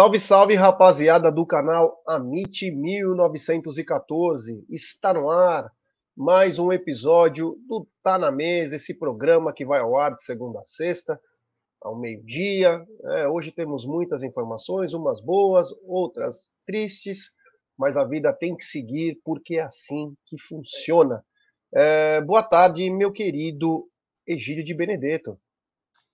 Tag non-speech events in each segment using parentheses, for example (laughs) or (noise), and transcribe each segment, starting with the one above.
Salve, salve, rapaziada do canal Amit 1914. Está no ar mais um episódio do Tá na Mesa, esse programa que vai ao ar de segunda a sexta, ao meio-dia. É, hoje temos muitas informações, umas boas, outras tristes, mas a vida tem que seguir porque é assim que funciona. É, boa tarde, meu querido Egílio de Benedetto.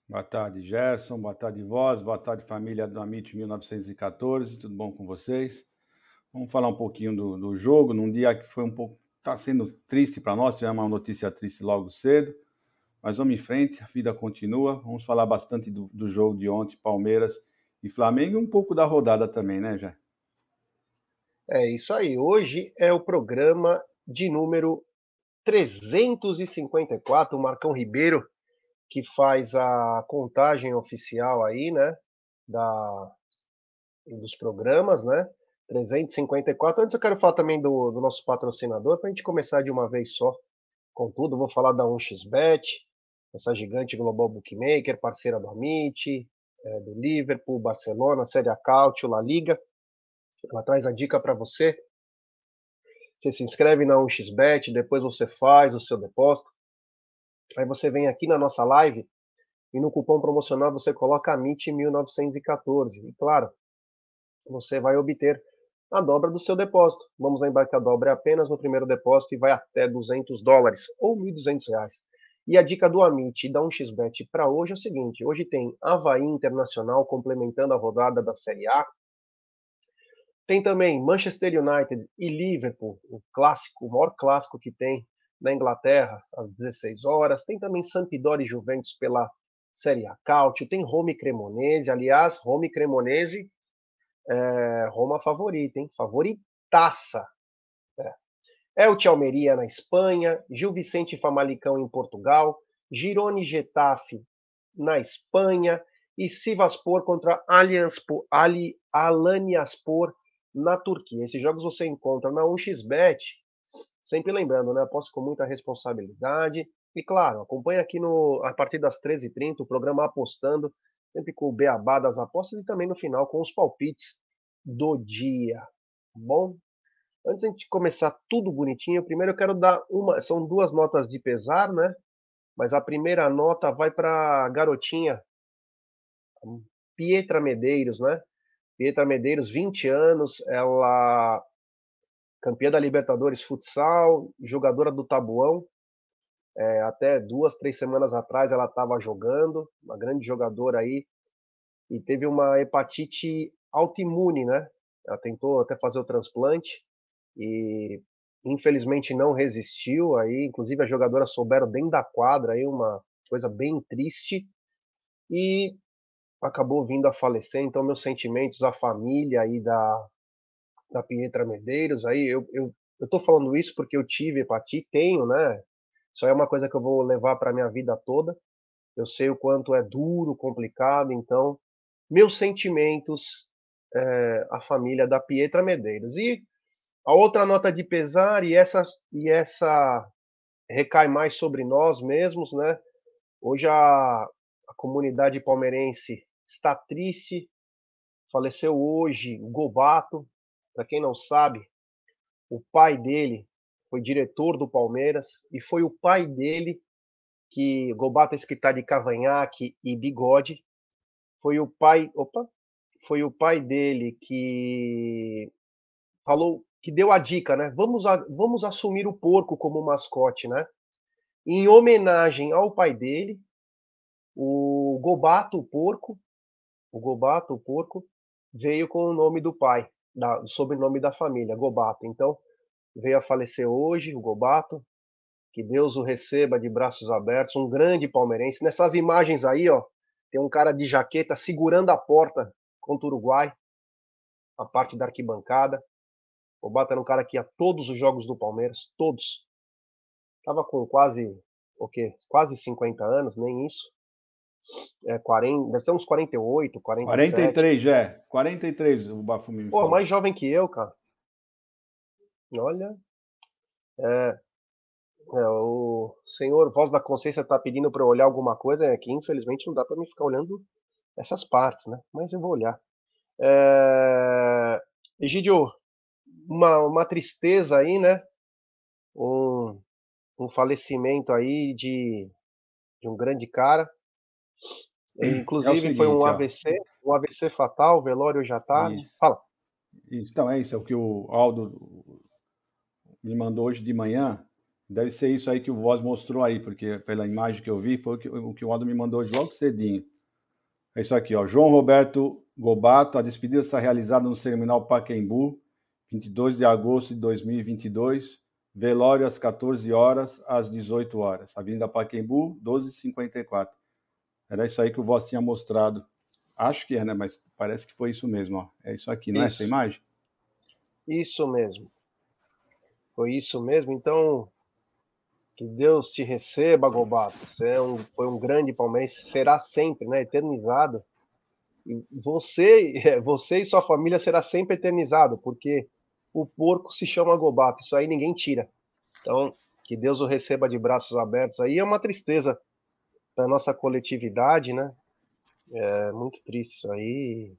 Boa tarde, Gerson. Boa tarde, Voz. Boa tarde, família do Amit 1914. Tudo bom com vocês? Vamos falar um pouquinho do, do jogo, num dia que foi um pouco. Está sendo triste para nós, tivemos uma notícia triste logo cedo, mas vamos em frente, a vida continua. Vamos falar bastante do, do jogo de ontem, Palmeiras e Flamengo, e um pouco da rodada também, né, Jé? É isso aí. Hoje é o programa de número 354. O Marcão Ribeiro que faz a contagem oficial aí, né, da, dos programas, né, 354. Antes eu quero falar também do, do nosso patrocinador, para a gente começar de uma vez só com tudo. Vou falar da 1xBet, essa gigante global bookmaker, parceira do Amit, é, do Liverpool, Barcelona, Série A La Liga. Ela traz a dica para você. Você se inscreve na 1xBet, depois você faz o seu depósito. Aí você vem aqui na nossa live e no cupom promocional você coloca AMIT1914. E claro, você vai obter a dobra do seu depósito. Vamos lembrar que a dobra é apenas no primeiro depósito e vai até 200 dólares ou 1.200 reais. E a dica do Amit da 1xBet para hoje é o seguinte: hoje tem Havaí Internacional complementando a rodada da Série A. Tem também Manchester United e Liverpool, o clássico, o maior clássico que tem na Inglaterra, às 16 horas. Tem também Sampdoria e Juventus pela Série A Cautio. Tem Roma e Cremonese. Aliás, Roma e Cremonese, é, Roma favorita, hein? Favoritaça. É. Elche Almeria na Espanha, Gil Vicente e Famalicão em Portugal, Girone Getafe na Espanha e Sivaspor contra Allianspor, Ali, Alaniaspor na Turquia. Esses jogos você encontra na 1xBet Sempre lembrando, né? Aposto com muita responsabilidade. E claro, acompanha aqui no, a partir das 13h30 o programa Apostando, sempre com o beabá das apostas e também no final com os palpites do dia. Tá bom? Antes de começar tudo bonitinho, primeiro eu quero dar uma. São duas notas de pesar, né? Mas a primeira nota vai para a garotinha Pietra Medeiros, né? Pietra Medeiros, 20 anos, ela campeã da Libertadores Futsal, jogadora do Tabuão. É, até duas, três semanas atrás ela estava jogando, uma grande jogadora aí, e teve uma hepatite autoimune, né? Ela tentou até fazer o transplante e infelizmente não resistiu. Aí, inclusive, as jogadoras souberam dentro da quadra aí uma coisa bem triste e acabou vindo a falecer. Então, meus sentimentos à família aí da, da Pietra Medeiros. Aí eu, eu, eu tô falando isso porque eu tive hepatite, tenho, né? Isso é uma coisa que eu vou levar para minha vida toda. Eu sei o quanto é duro, complicado, então meus sentimentos é, a família da Pietra Medeiros. E a outra nota de pesar e essa e essa recai mais sobre nós mesmos, né? Hoje a, a comunidade palmeirense está triste. Faleceu hoje o Gobato, para quem não sabe, o pai dele foi diretor do Palmeiras e foi o pai dele que Gobata escrita de cavanhaque e bigode. Foi o pai, opa, foi o pai dele que falou, que deu a dica, né? Vamos, a, vamos assumir o porco como mascote, né? Em homenagem ao pai dele, o Gobato, o porco, o Gobato, o porco, veio com o nome do pai da, do sobrenome da família, Gobato. Então, veio a falecer hoje o Gobato. Que Deus o receba de braços abertos, um grande palmeirense. Nessas imagens aí, ó, tem um cara de jaqueta segurando a porta contra o Uruguai, a parte da arquibancada. Gobato era um cara que ia todos os jogos do Palmeiras, todos. Tava com quase, o quê? Quase 50 anos, nem isso é, 40, deve ser uns 48, 47. 43, já. 43 o Bafumi Pô, falou. mais jovem que eu, cara. Olha. É, é, o senhor Voz da Consciência tá pedindo para eu olhar alguma coisa aqui, infelizmente não dá para me ficar olhando essas partes, né? Mas eu vou olhar. É... Egidio, uma, uma tristeza aí, né? Um, um falecimento aí de, de um grande cara. É inclusive é seguinte, foi um AVC, ó. um AVC fatal, o velório já tá. Isso. Fala. Isso, então é isso, é o que o Aldo me mandou hoje de manhã. Deve ser isso aí que o Voz mostrou aí, porque pela imagem que eu vi foi o que o, que o Aldo me mandou hoje logo cedinho. É isso aqui, ó. João Roberto Gobato, a despedida está realizada no Cerimonial Paquembu, 22 de agosto de 2022. Velório às 14 horas, às 18 horas. Avenida Paquembu, 1254. Era isso aí que o Voz tinha mostrado. Acho que é, né? Mas parece que foi isso mesmo, ó. É isso aqui, não isso. é essa imagem? Isso mesmo. Foi isso mesmo. Então, que Deus te receba, Gobato. Você é um, foi um grande palmeirense, será sempre, né? Eternizado. E você, você e sua família será sempre eternizado, porque o porco se chama Gobato. Isso aí ninguém tira. Então, que Deus o receba de braços abertos. Aí é uma tristeza para nossa coletividade, né? É muito triste isso aí.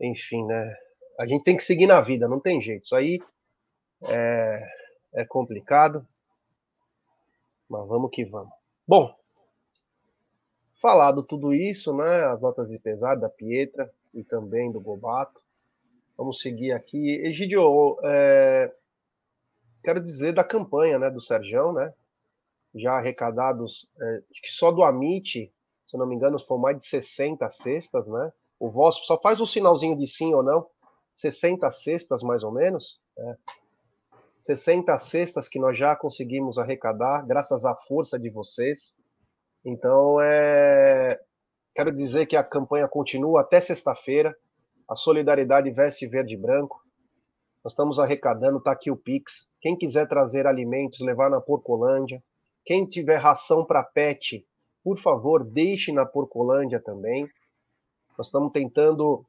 Enfim, né? A gente tem que seguir na vida, não tem jeito. Isso aí é, é complicado. Mas vamos que vamos. Bom, falado tudo isso, né? As notas de pesar da Pietra e também do Gobato. Vamos seguir aqui. Egidio, é, quero dizer da campanha né, do Serjão, né? Já arrecadados, é, que só do Amit se não me engano, foram mais de 60 cestas, né? O Voss só faz um sinalzinho de sim ou não. 60 cestas, mais ou menos. Né? 60 cestas que nós já conseguimos arrecadar, graças à força de vocês. Então, é... quero dizer que a campanha continua até sexta-feira. A Solidariedade Veste Verde e Branco. Nós estamos arrecadando, está aqui o Pix. Quem quiser trazer alimentos, levar na Porcolândia. Quem tiver ração para pet, por favor, deixe na Porcolândia também. Nós estamos tentando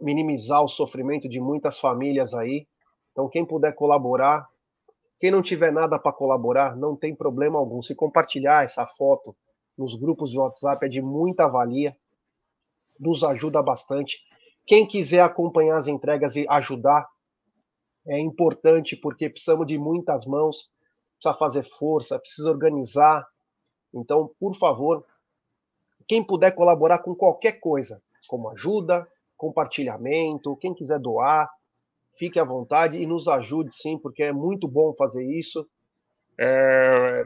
minimizar o sofrimento de muitas famílias aí. Então, quem puder colaborar, quem não tiver nada para colaborar, não tem problema algum. Se compartilhar essa foto nos grupos de WhatsApp é de muita valia, nos ajuda bastante. Quem quiser acompanhar as entregas e ajudar, é importante porque precisamos de muitas mãos, precisa fazer força, precisa organizar, então, por favor, quem puder colaborar com qualquer coisa, como ajuda, compartilhamento, quem quiser doar, fique à vontade e nos ajude sim, porque é muito bom fazer isso. É...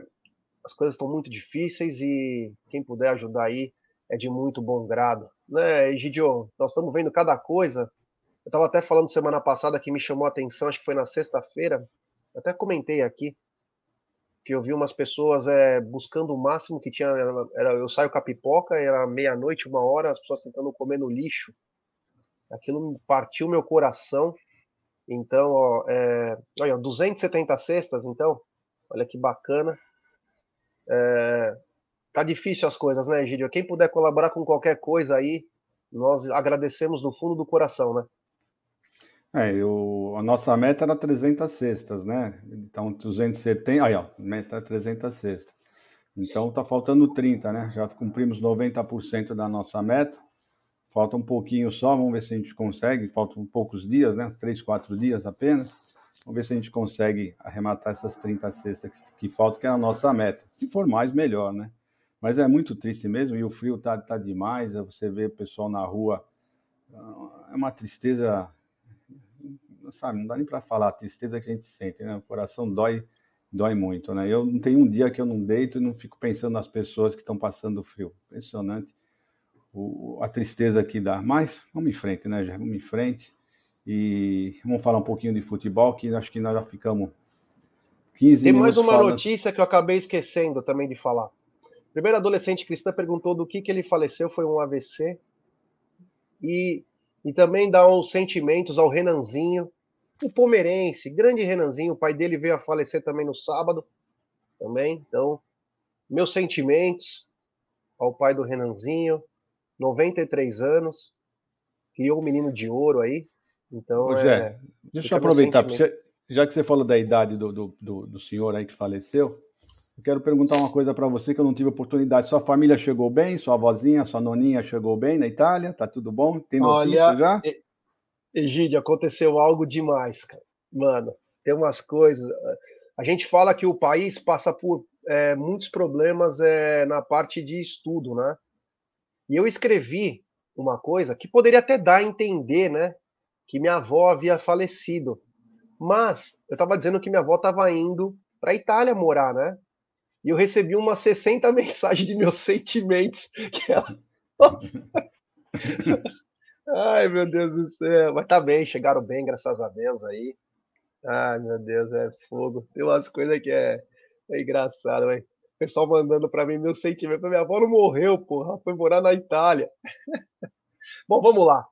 As coisas estão muito difíceis e quem puder ajudar aí é de muito bom grado. Né, Egidio, nós estamos vendo cada coisa. Eu estava até falando semana passada que me chamou a atenção, acho que foi na sexta-feira, até comentei aqui, que eu vi umas pessoas é, buscando o máximo que tinha. Era, eu saio com a pipoca, era meia-noite, uma hora, as pessoas tentando comer no lixo. Aquilo partiu meu coração. Então, ó, é, olha, 270 cestas, então, olha que bacana. É, tá difícil as coisas, né, Gídio? Quem puder colaborar com qualquer coisa aí, nós agradecemos do fundo do coração, né? É, eu, a nossa meta era 300 cestas, né? Então, 270. Aí, ó, meta é 300 cestas. Então, tá faltando 30, né? Já cumprimos 90% da nossa meta. Falta um pouquinho só, vamos ver se a gente consegue. Faltam poucos dias, né? Três, quatro dias apenas. Vamos ver se a gente consegue arrematar essas 30 cestas que, que faltam, que é a nossa meta. Se for mais, melhor, né? Mas é muito triste mesmo, e o frio tá, tá demais. Você vê o pessoal na rua, é uma tristeza sabe, não dá nem para falar a tristeza que a gente sente, né? O coração dói, dói muito, né? Eu não tenho um dia que eu não deito e não fico pensando nas pessoas que estão passando frio. Impressionante o, a tristeza que dá. Mas vamos em frente, né, já Vamos em frente. E vamos falar um pouquinho de futebol, que acho que nós já ficamos 15 Tem mais uma falando... notícia que eu acabei esquecendo também de falar. O primeiro adolescente cristã perguntou do que, que ele faleceu, foi um AVC. E, e também dá uns sentimentos ao Renanzinho, o Pomerense, grande Renanzinho, o pai dele veio a falecer também no sábado, também. Então, meus sentimentos ao pai do Renanzinho, 93 anos, criou um menino de ouro aí. Então, Ô, Jé, é, deixa eu aproveitar, você, já que você falou da idade do, do, do, do, senhor aí que faleceu, Eu quero perguntar uma coisa para você que eu não tive oportunidade. Sua família chegou bem? Sua avózinha, sua noninha chegou bem na Itália? Tá tudo bom? Tem notícia Olha, já? Egídio, aconteceu algo demais, cara. Mano, tem umas coisas. A gente fala que o país passa por é, muitos problemas é, na parte de estudo, né? E eu escrevi uma coisa que poderia até dar a entender, né? Que minha avó havia falecido. Mas eu estava dizendo que minha avó estava indo para a Itália morar, né? E eu recebi umas (laughs) 60 mensagens de meus sentimentos. Que ela... (laughs) Ai, meu Deus do céu. Mas tá bem, chegaram bem, graças a Deus aí. Ai, meu Deus, é fogo. Tem umas coisas que é, é engraçado, velho. O pessoal mandando para mim meu sentimento. Minha avó não morreu, porra. Foi morar na Itália. (laughs) Bom, vamos lá.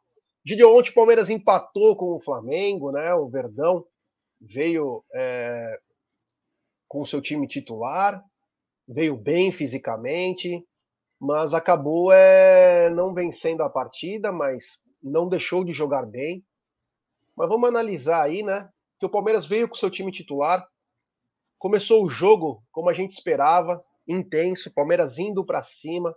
De ontem o Palmeiras empatou com o Flamengo, né? O Verdão veio é, com o seu time titular, veio bem fisicamente, mas acabou é, não vencendo a partida, mas não deixou de jogar bem. Mas vamos analisar aí, né? Que o Palmeiras veio com seu time titular, começou o jogo como a gente esperava, intenso, Palmeiras indo para cima.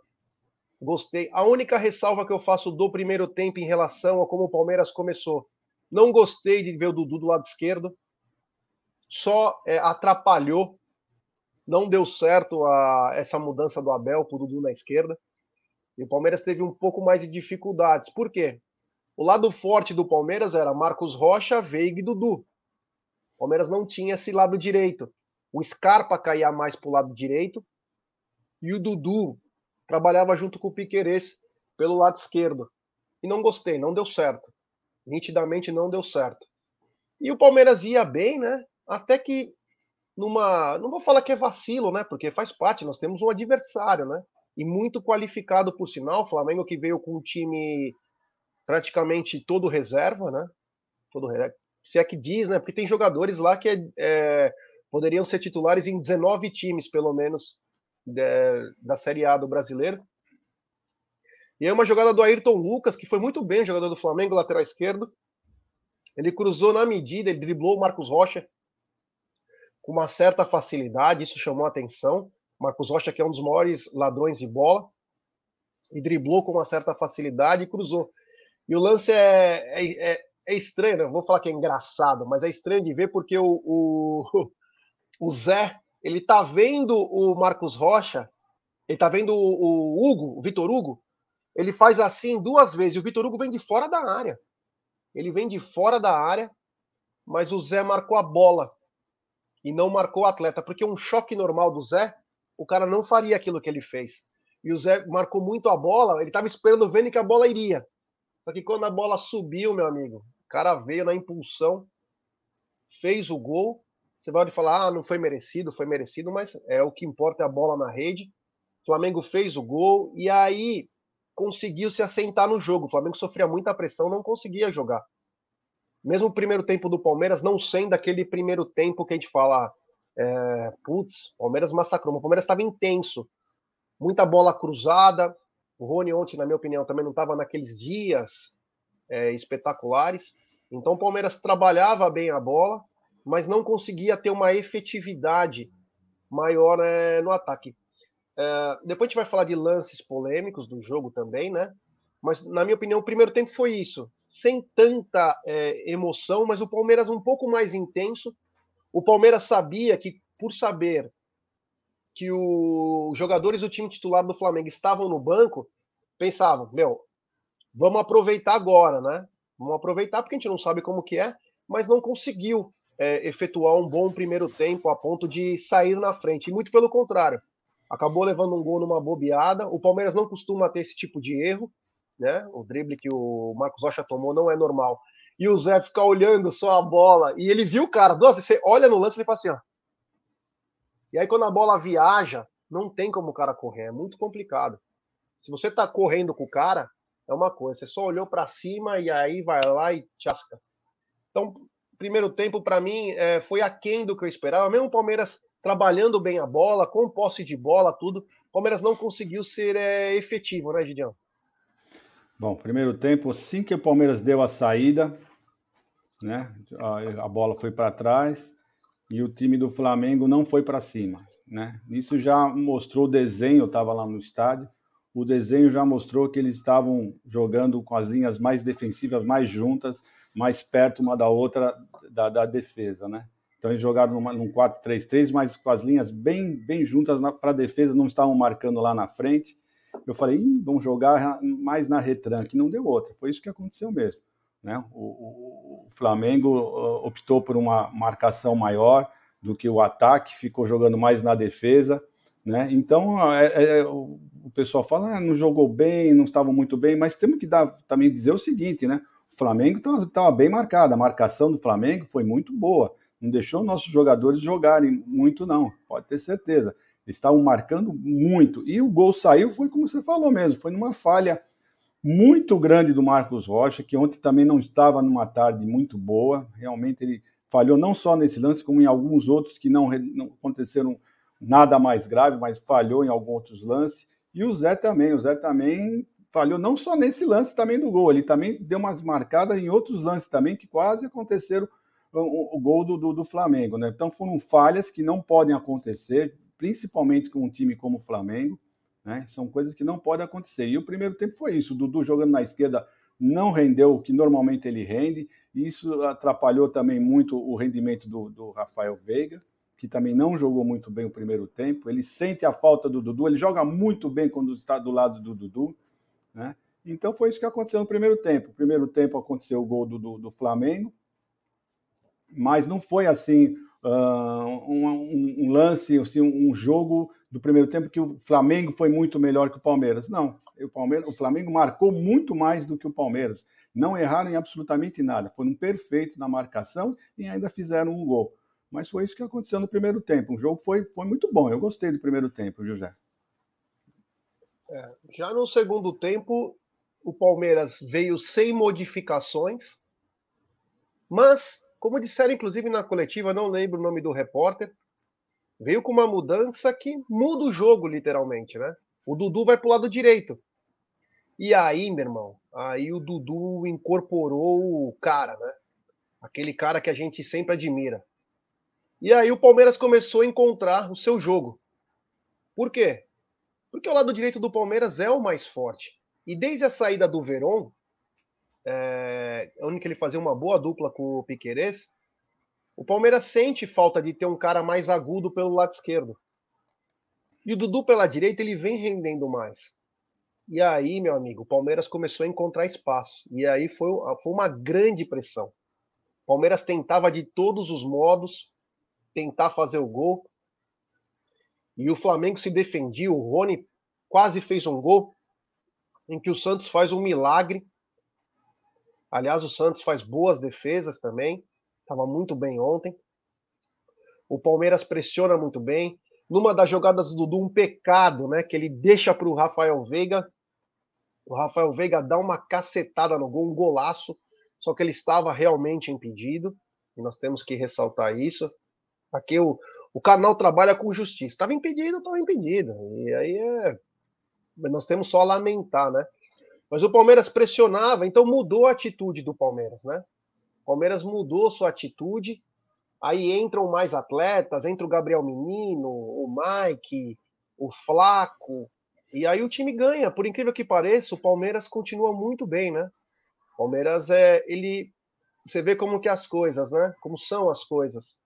Gostei. A única ressalva que eu faço do primeiro tempo em relação a como o Palmeiras começou, não gostei de ver o Dudu do lado esquerdo. Só é, atrapalhou. Não deu certo a, essa mudança do Abel para o Dudu na esquerda. E o Palmeiras teve um pouco mais de dificuldades. Por quê? O lado forte do Palmeiras era Marcos Rocha, Veiga e Dudu. O Palmeiras não tinha esse lado direito. O Scarpa caía mais para o lado direito e o Dudu trabalhava junto com o Piquerez pelo lado esquerdo. E não gostei, não deu certo. Nitidamente não deu certo. E o Palmeiras ia bem, né? Até que numa, não vou falar que é vacilo, né? Porque faz parte, nós temos um adversário, né? E muito qualificado por sinal, o Flamengo que veio com um time praticamente todo reserva, né? Todo se é que diz, né? Porque tem jogadores lá que é, poderiam ser titulares em 19 times, pelo menos, de, da Série A do brasileiro. E aí uma jogada do Ayrton Lucas, que foi muito bem, jogador do Flamengo, lateral esquerdo. Ele cruzou na medida, ele driblou o Marcos Rocha com uma certa facilidade, isso chamou a atenção. Marcos Rocha, que é um dos maiores ladrões de bola, e driblou com uma certa facilidade e cruzou. E o lance é, é, é, é estranho, né? vou falar que é engraçado, mas é estranho de ver porque o, o, (laughs) o Zé, ele tá vendo o Marcos Rocha, ele tá vendo o, o Hugo, o Vitor Hugo, ele faz assim duas vezes, e o Vitor Hugo vem de fora da área. Ele vem de fora da área, mas o Zé marcou a bola e não marcou o atleta, porque um choque normal do Zé, o cara não faria aquilo que ele fez. E o Zé marcou muito a bola, ele estava esperando vendo que a bola iria. Só que quando a bola subiu, meu amigo, o cara veio na impulsão, fez o gol. Você pode falar, ah, não foi merecido, foi merecido, mas é o que importa é a bola na rede. O Flamengo fez o gol e aí conseguiu se assentar no jogo. O Flamengo sofria muita pressão, não conseguia jogar. Mesmo o primeiro tempo do Palmeiras não sendo aquele primeiro tempo que a gente fala, é, putz, Palmeiras massacrou. O Palmeiras estava intenso, muita bola cruzada, o Rony ontem, na minha opinião, também não estava naqueles dias é, espetaculares. Então o Palmeiras trabalhava bem a bola, mas não conseguia ter uma efetividade maior é, no ataque. É, depois a gente vai falar de lances polêmicos do jogo também, né? Mas, na minha opinião, o primeiro tempo foi isso. Sem tanta é, emoção, mas o Palmeiras um pouco mais intenso. O Palmeiras sabia que, por saber que os jogadores do time titular do Flamengo estavam no banco, pensavam, meu, vamos aproveitar agora, né? Vamos aproveitar porque a gente não sabe como que é, mas não conseguiu é, efetuar um bom primeiro tempo a ponto de sair na frente. E muito pelo contrário, acabou levando um gol numa bobeada. O Palmeiras não costuma ter esse tipo de erro, né? O drible que o Marcos Rocha tomou não é normal. E o Zé fica olhando só a bola e ele viu o cara, duas você olha no lance e ele fala assim, ó, e aí, quando a bola viaja, não tem como o cara correr, é muito complicado. Se você tá correndo com o cara, é uma coisa, você só olhou para cima e aí vai lá e chasca. Então, primeiro tempo, para mim, é, foi aquém do que eu esperava. Mesmo o Palmeiras trabalhando bem a bola, com posse de bola, tudo, o Palmeiras não conseguiu ser é, efetivo, né, Gideão? Bom, primeiro tempo, assim que o Palmeiras deu a saída, né, a, a bola foi para trás, e o time do Flamengo não foi para cima, né? Isso já mostrou o desenho, eu estava lá no estádio, o desenho já mostrou que eles estavam jogando com as linhas mais defensivas, mais juntas, mais perto uma da outra da, da defesa, né? Então eles jogaram numa, num 4-3-3, mas com as linhas bem, bem juntas para a defesa, não estavam marcando lá na frente. Eu falei, vamos jogar mais na retranque, não deu outra. Foi isso que aconteceu mesmo. Né? O, o, o Flamengo optou por uma marcação maior do que o ataque, ficou jogando mais na defesa. Né? Então, é, é, o pessoal fala, ah, não jogou bem, não estava muito bem, mas temos que dar, também dizer o seguinte, né? O Flamengo estava bem marcado, a marcação do Flamengo foi muito boa, não deixou nossos jogadores jogarem muito, não, pode ter certeza. Eles estavam marcando muito, e o gol saiu, foi como você falou mesmo, foi numa falha muito grande do Marcos Rocha, que ontem também não estava numa tarde muito boa. Realmente ele falhou não só nesse lance, como em alguns outros que não, não aconteceram nada mais grave, mas falhou em alguns outros lances. E o Zé também, o Zé também falhou não só nesse lance também do gol, ele também deu umas marcadas em outros lances também que quase aconteceram o, o gol do, do, do, Flamengo, né? Então foram falhas que não podem acontecer, principalmente com um time como o Flamengo. Né? São coisas que não podem acontecer. E o primeiro tempo foi isso: o Dudu jogando na esquerda não rendeu o que normalmente ele rende, e isso atrapalhou também muito o rendimento do, do Rafael Veiga, que também não jogou muito bem o primeiro tempo. Ele sente a falta do Dudu, ele joga muito bem quando está do lado do Dudu. Né? Então foi isso que aconteceu no primeiro tempo. No primeiro tempo aconteceu o gol do, do, do Flamengo, mas não foi assim uh, um, um, lance, assim, um jogo do primeiro tempo que o Flamengo foi muito melhor que o Palmeiras. Não, o, Palmeiras, o Flamengo marcou muito mais do que o Palmeiras. Não erraram em absolutamente nada. Foram perfeitos na marcação e ainda fizeram um gol. Mas foi isso que aconteceu no primeiro tempo. O jogo foi, foi muito bom. Eu gostei do primeiro tempo, José. É, já no segundo tempo, o Palmeiras veio sem modificações, mas, como disseram inclusive na coletiva, não lembro o nome do repórter, veio com uma mudança que muda o jogo, literalmente, né? O Dudu vai pro lado direito. E aí, meu irmão, aí o Dudu incorporou o cara, né? Aquele cara que a gente sempre admira. E aí o Palmeiras começou a encontrar o seu jogo. Por quê? Porque o lado direito do Palmeiras é o mais forte. E desde a saída do Verón, é, onde ele fazia uma boa dupla com o Piquerez, o Palmeiras sente falta de ter um cara mais agudo pelo lado esquerdo. E o Dudu pela direita ele vem rendendo mais. E aí, meu amigo, o Palmeiras começou a encontrar espaço. E aí foi, foi uma grande pressão. O Palmeiras tentava de todos os modos tentar fazer o gol. E o Flamengo se defendia. O Rony quase fez um gol em que o Santos faz um milagre. Aliás, o Santos faz boas defesas também estava muito bem ontem. O Palmeiras pressiona muito bem. Numa das jogadas do Dudu, um pecado, né? Que ele deixa para o Rafael Veiga. O Rafael Veiga dá uma cacetada no gol, um golaço. Só que ele estava realmente impedido. E nós temos que ressaltar isso. Aqui o, o canal trabalha com justiça. Estava impedido, estava impedido. E aí é. Nós temos só a lamentar, né? Mas o Palmeiras pressionava, então mudou a atitude do Palmeiras, né? Palmeiras mudou sua atitude. Aí entram mais atletas, entra o Gabriel Menino, o Mike, o Flaco, e aí o time ganha. Por incrível que pareça, o Palmeiras continua muito bem, né? O Palmeiras é ele, você vê como que as coisas, né? Como são as coisas.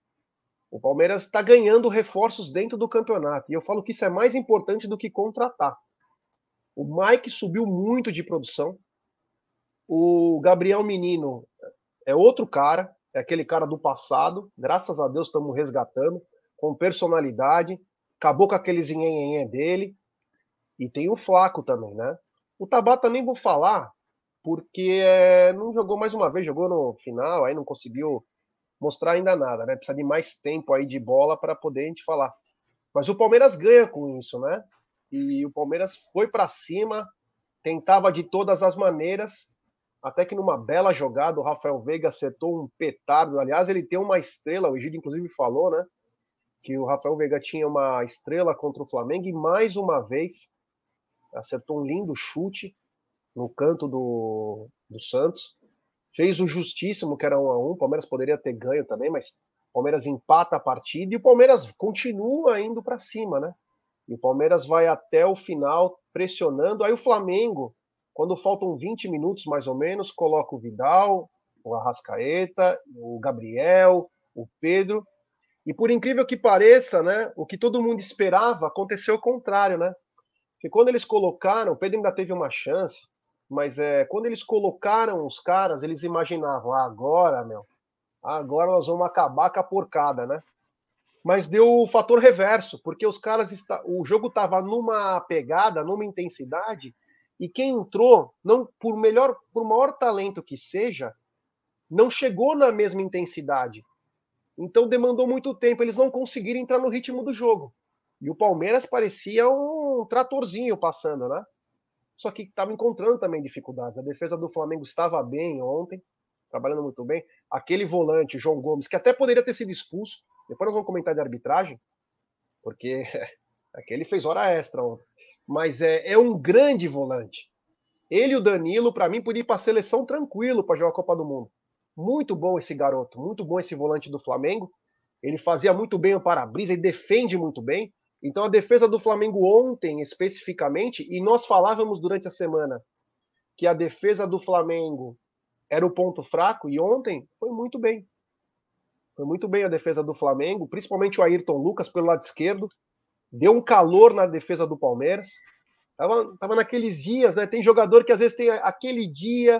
O Palmeiras está ganhando reforços dentro do campeonato. E eu falo que isso é mais importante do que contratar. O Mike subiu muito de produção. O Gabriel Menino é outro cara, é aquele cara do passado. Graças a Deus estamos resgatando, com personalidade. Acabou com aquele zinhenhenhé dele. E tem o Flaco também, né? O Tabata nem vou falar, porque é, não jogou mais uma vez, jogou no final, aí não conseguiu mostrar ainda nada, né? Precisa de mais tempo aí de bola para poder a gente falar. Mas o Palmeiras ganha com isso, né? E o Palmeiras foi para cima, tentava de todas as maneiras, até que numa bela jogada o Rafael Veiga acertou um petardo. Aliás, ele tem uma estrela, o Egídio inclusive falou, né? Que o Rafael Veiga tinha uma estrela contra o Flamengo e mais uma vez acertou um lindo chute no canto do, do Santos. Fez o justíssimo, que era um a um. O Palmeiras poderia ter ganho também, mas O Palmeiras empata a partida e o Palmeiras continua indo para cima, né? E o Palmeiras vai até o final pressionando. Aí o Flamengo, quando faltam 20 minutos mais ou menos, coloca o Vidal, o Arrascaeta, o Gabriel, o Pedro. E por incrível que pareça, né, o que todo mundo esperava aconteceu o contrário, né? Porque quando eles colocaram, o Pedro ainda teve uma chance, mas é, quando eles colocaram os caras, eles imaginavam, ah, agora, meu, agora nós vamos acabar com a porcada, né? Mas deu o fator reverso, porque os caras, está, o jogo estava numa pegada, numa intensidade, e quem entrou, não por melhor, por maior talento que seja, não chegou na mesma intensidade. Então demandou muito tempo, eles não conseguiram entrar no ritmo do jogo. E o Palmeiras parecia um tratorzinho passando, né? Só que estava encontrando também dificuldades. A defesa do Flamengo estava bem ontem, trabalhando muito bem. Aquele volante, João Gomes, que até poderia ter sido expulso. Depois nós vamos comentar de arbitragem, porque (laughs) aquele fez hora extra ontem. Mas é, é um grande volante. Ele e o Danilo, para mim, podia ir para a seleção tranquilo para jogar a Copa do Mundo. Muito bom esse garoto, muito bom esse volante do Flamengo. Ele fazia muito bem o para-brisa e defende muito bem. Então a defesa do Flamengo ontem, especificamente, e nós falávamos durante a semana que a defesa do Flamengo era o ponto fraco, e ontem foi muito bem. Foi muito bem a defesa do Flamengo, principalmente o Ayrton Lucas pelo lado esquerdo. Deu um calor na defesa do Palmeiras. Tava, tava naqueles dias, né? Tem jogador que às vezes tem aquele dia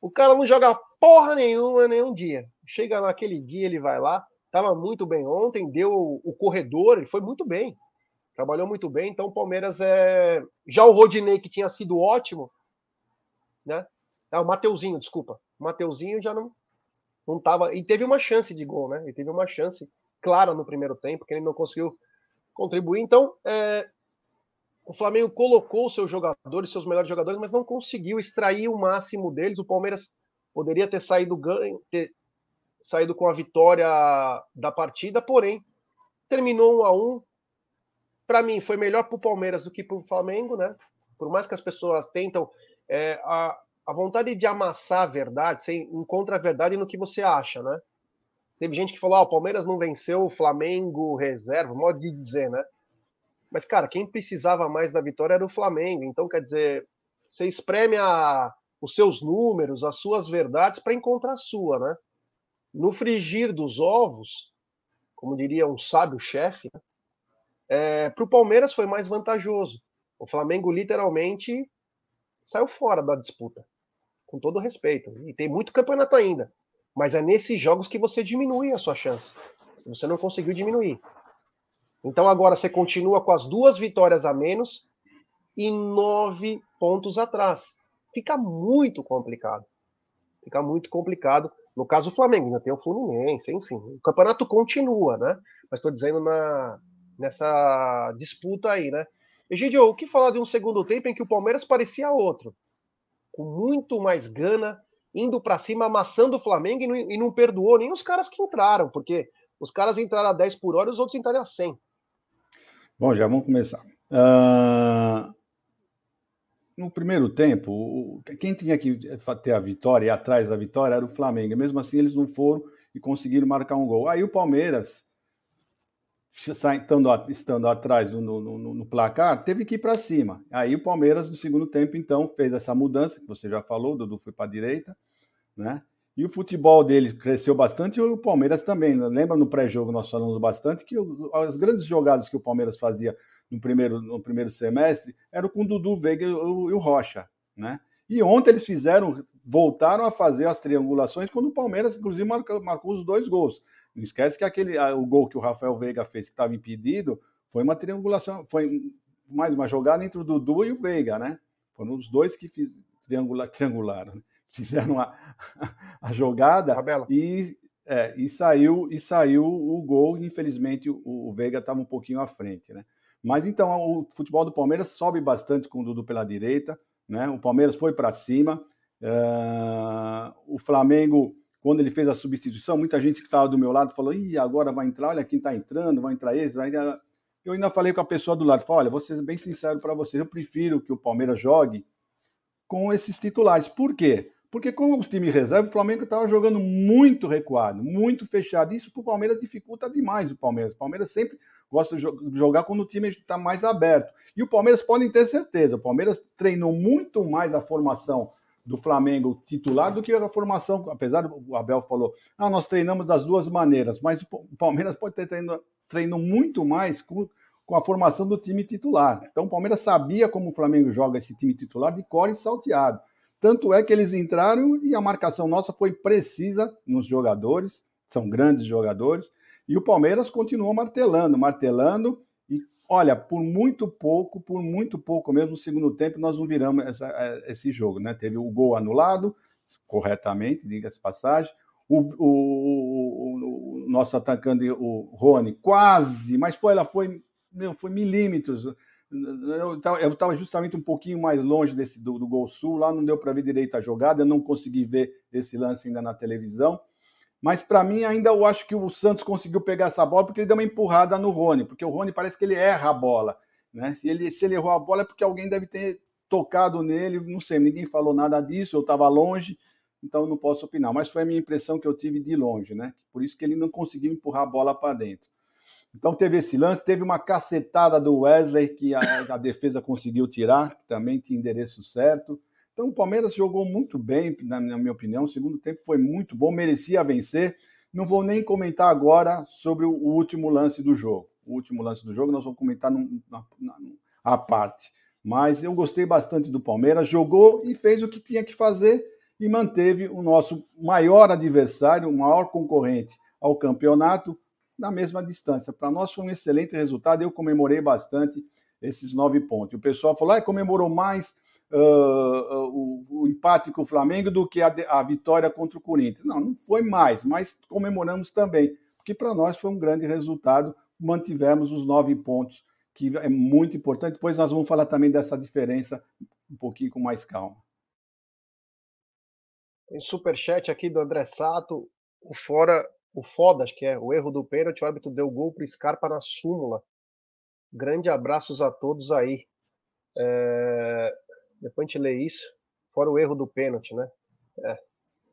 o cara não joga porra nenhuma nenhum dia. Chega naquele dia, ele vai lá. Tava muito bem ontem, deu o corredor, ele foi muito bem. Trabalhou muito bem. Então o Palmeiras é. Já o Rodinei, que tinha sido ótimo, né? Ah, o Mateuzinho, desculpa. O Mateuzinho já não, não tava. E teve uma chance de gol, né? Ele teve uma chance clara no primeiro tempo, que ele não conseguiu contribuir. Então, é, o Flamengo colocou seus jogadores, seus melhores jogadores, mas não conseguiu extrair o máximo deles. O Palmeiras poderia ter saído ganho, ter saído com a vitória da partida, porém terminou um a um. Para mim, foi melhor para o Palmeiras do que para o Flamengo, né? Por mais que as pessoas tentam, é, a, a vontade de amassar a verdade, você encontra a verdade no que você acha, né? Teve gente que falou: ah, o Palmeiras não venceu o Flamengo reserva, modo de dizer, né? Mas, cara, quem precisava mais da vitória era o Flamengo. Então, quer dizer, você espreme a, os seus números, as suas verdades para encontrar a sua, né? No frigir dos ovos, como diria um sábio chefe, né? é, para o Palmeiras foi mais vantajoso. O Flamengo literalmente saiu fora da disputa, com todo respeito. E tem muito campeonato ainda. Mas é nesses jogos que você diminui a sua chance. Você não conseguiu diminuir. Então agora você continua com as duas vitórias a menos e nove pontos atrás. Fica muito complicado. Fica muito complicado. No caso do Flamengo, ainda tem o Fluminense, enfim. O campeonato continua, né? Mas estou dizendo na, nessa disputa aí, né? Egidio, o que falar de um segundo tempo em que o Palmeiras parecia outro? Com muito mais gana, indo para cima, amassando o Flamengo e não, e não perdoou nem os caras que entraram, porque os caras entraram a 10 por hora e os outros entraram a 100. Bom, já vamos começar. Uh, no primeiro tempo, quem tinha que ter a vitória e atrás da vitória era o Flamengo. Mesmo assim, eles não foram e conseguiram marcar um gol. Aí o Palmeiras, estando, estando atrás no, no, no, placar, teve que ir para cima. Aí o Palmeiras, no segundo tempo, então, fez essa mudança, que você já falou, o Dudu foi para a direita, né? E o futebol dele cresceu bastante e o Palmeiras também. Lembra no pré-jogo nós falamos bastante que as grandes jogadas que o Palmeiras fazia no primeiro, no primeiro semestre eram com o Dudu Veiga e o, e o Rocha, né? E ontem eles fizeram, voltaram a fazer as triangulações quando o Palmeiras, inclusive, marcou, marcou os dois gols. Não esquece que aquele, o gol que o Rafael Veiga fez, que estava impedido, foi uma triangulação, foi mais uma jogada entre o Dudu e o Veiga, né? Foram os dois que fiz, triangula, triangularam. Né? (laughs) fizeram a, a jogada e, é, e saiu e saiu o gol. Infelizmente, o, o Veiga estava um pouquinho à frente, né? Mas então o futebol do Palmeiras sobe bastante com o Dudu pela direita, né? O Palmeiras foi para cima. Uh, o Flamengo, quando ele fez a substituição, muita gente que estava do meu lado falou: Ih, agora vai entrar, olha quem está entrando, vai entrar esse. Vai... Eu ainda falei com a pessoa do lado: Olha, vou ser bem sincero para vocês, eu prefiro que o Palmeiras jogue com esses titulares. Por quê? Porque como o time reserva, o Flamengo estava jogando muito recuado, muito fechado. Isso para o Palmeiras dificulta demais o Palmeiras. O Palmeiras sempre gosta de jogar quando o time está mais aberto. E o Palmeiras podem ter certeza, o Palmeiras treinou muito mais a formação do Flamengo titular do que a formação, apesar do Abel falou, ah, nós treinamos das duas maneiras, mas o Palmeiras pode ter treino muito mais com, com a formação do time titular. Então o Palmeiras sabia como o Flamengo joga esse time titular de core salteado. Tanto é que eles entraram e a marcação nossa foi precisa nos jogadores, são grandes jogadores, e o Palmeiras continuou martelando, martelando, e olha, por muito pouco, por muito pouco mesmo, no segundo tempo, nós não viramos essa, é, esse jogo, né? Teve o gol anulado, corretamente, diga-se passagem. O, o, o, o, nosso atacante, o Rony, quase, mas foi, ela foi, meu, foi milímetros. Eu estava justamente um pouquinho mais longe desse do, do Gol Sul, lá não deu para ver direito a jogada, eu não consegui ver esse lance ainda na televisão. Mas para mim, ainda eu acho que o Santos conseguiu pegar essa bola porque ele deu uma empurrada no Rony, porque o Rony parece que ele erra a bola. Né? Ele, se ele errou a bola é porque alguém deve ter tocado nele, não sei, ninguém falou nada disso, eu estava longe, então não posso opinar. Mas foi a minha impressão que eu tive de longe, né? Por isso que ele não conseguiu empurrar a bola para dentro. Então teve esse lance, teve uma cacetada do Wesley que a, a defesa conseguiu tirar, também tinha endereço certo. Então o Palmeiras jogou muito bem, na minha opinião. O segundo tempo foi muito bom, merecia vencer. Não vou nem comentar agora sobre o último lance do jogo. O último lance do jogo nós vamos comentar à parte. Mas eu gostei bastante do Palmeiras, jogou e fez o que tinha que fazer e manteve o nosso maior adversário, o maior concorrente ao campeonato, na mesma distância. Para nós foi um excelente resultado, eu comemorei bastante esses nove pontos. O pessoal falou, ah, comemorou mais uh, o, o, empate com o Flamengo do que a, a, vitória contra o Corinthians. Não, não foi mais, mas comemoramos também, porque para nós foi um grande resultado, mantivemos os nove pontos, que é muito importante. Depois nós vamos falar também dessa diferença um pouquinho com mais calma. Tem superchat aqui do André Sato, o fora, o foda, acho que é, o erro do pênalti, o árbitro deu gol pro Scarpa na súmula. Grande abraços a todos aí. É, depois a gente lê isso, fora o erro do pênalti, né? É,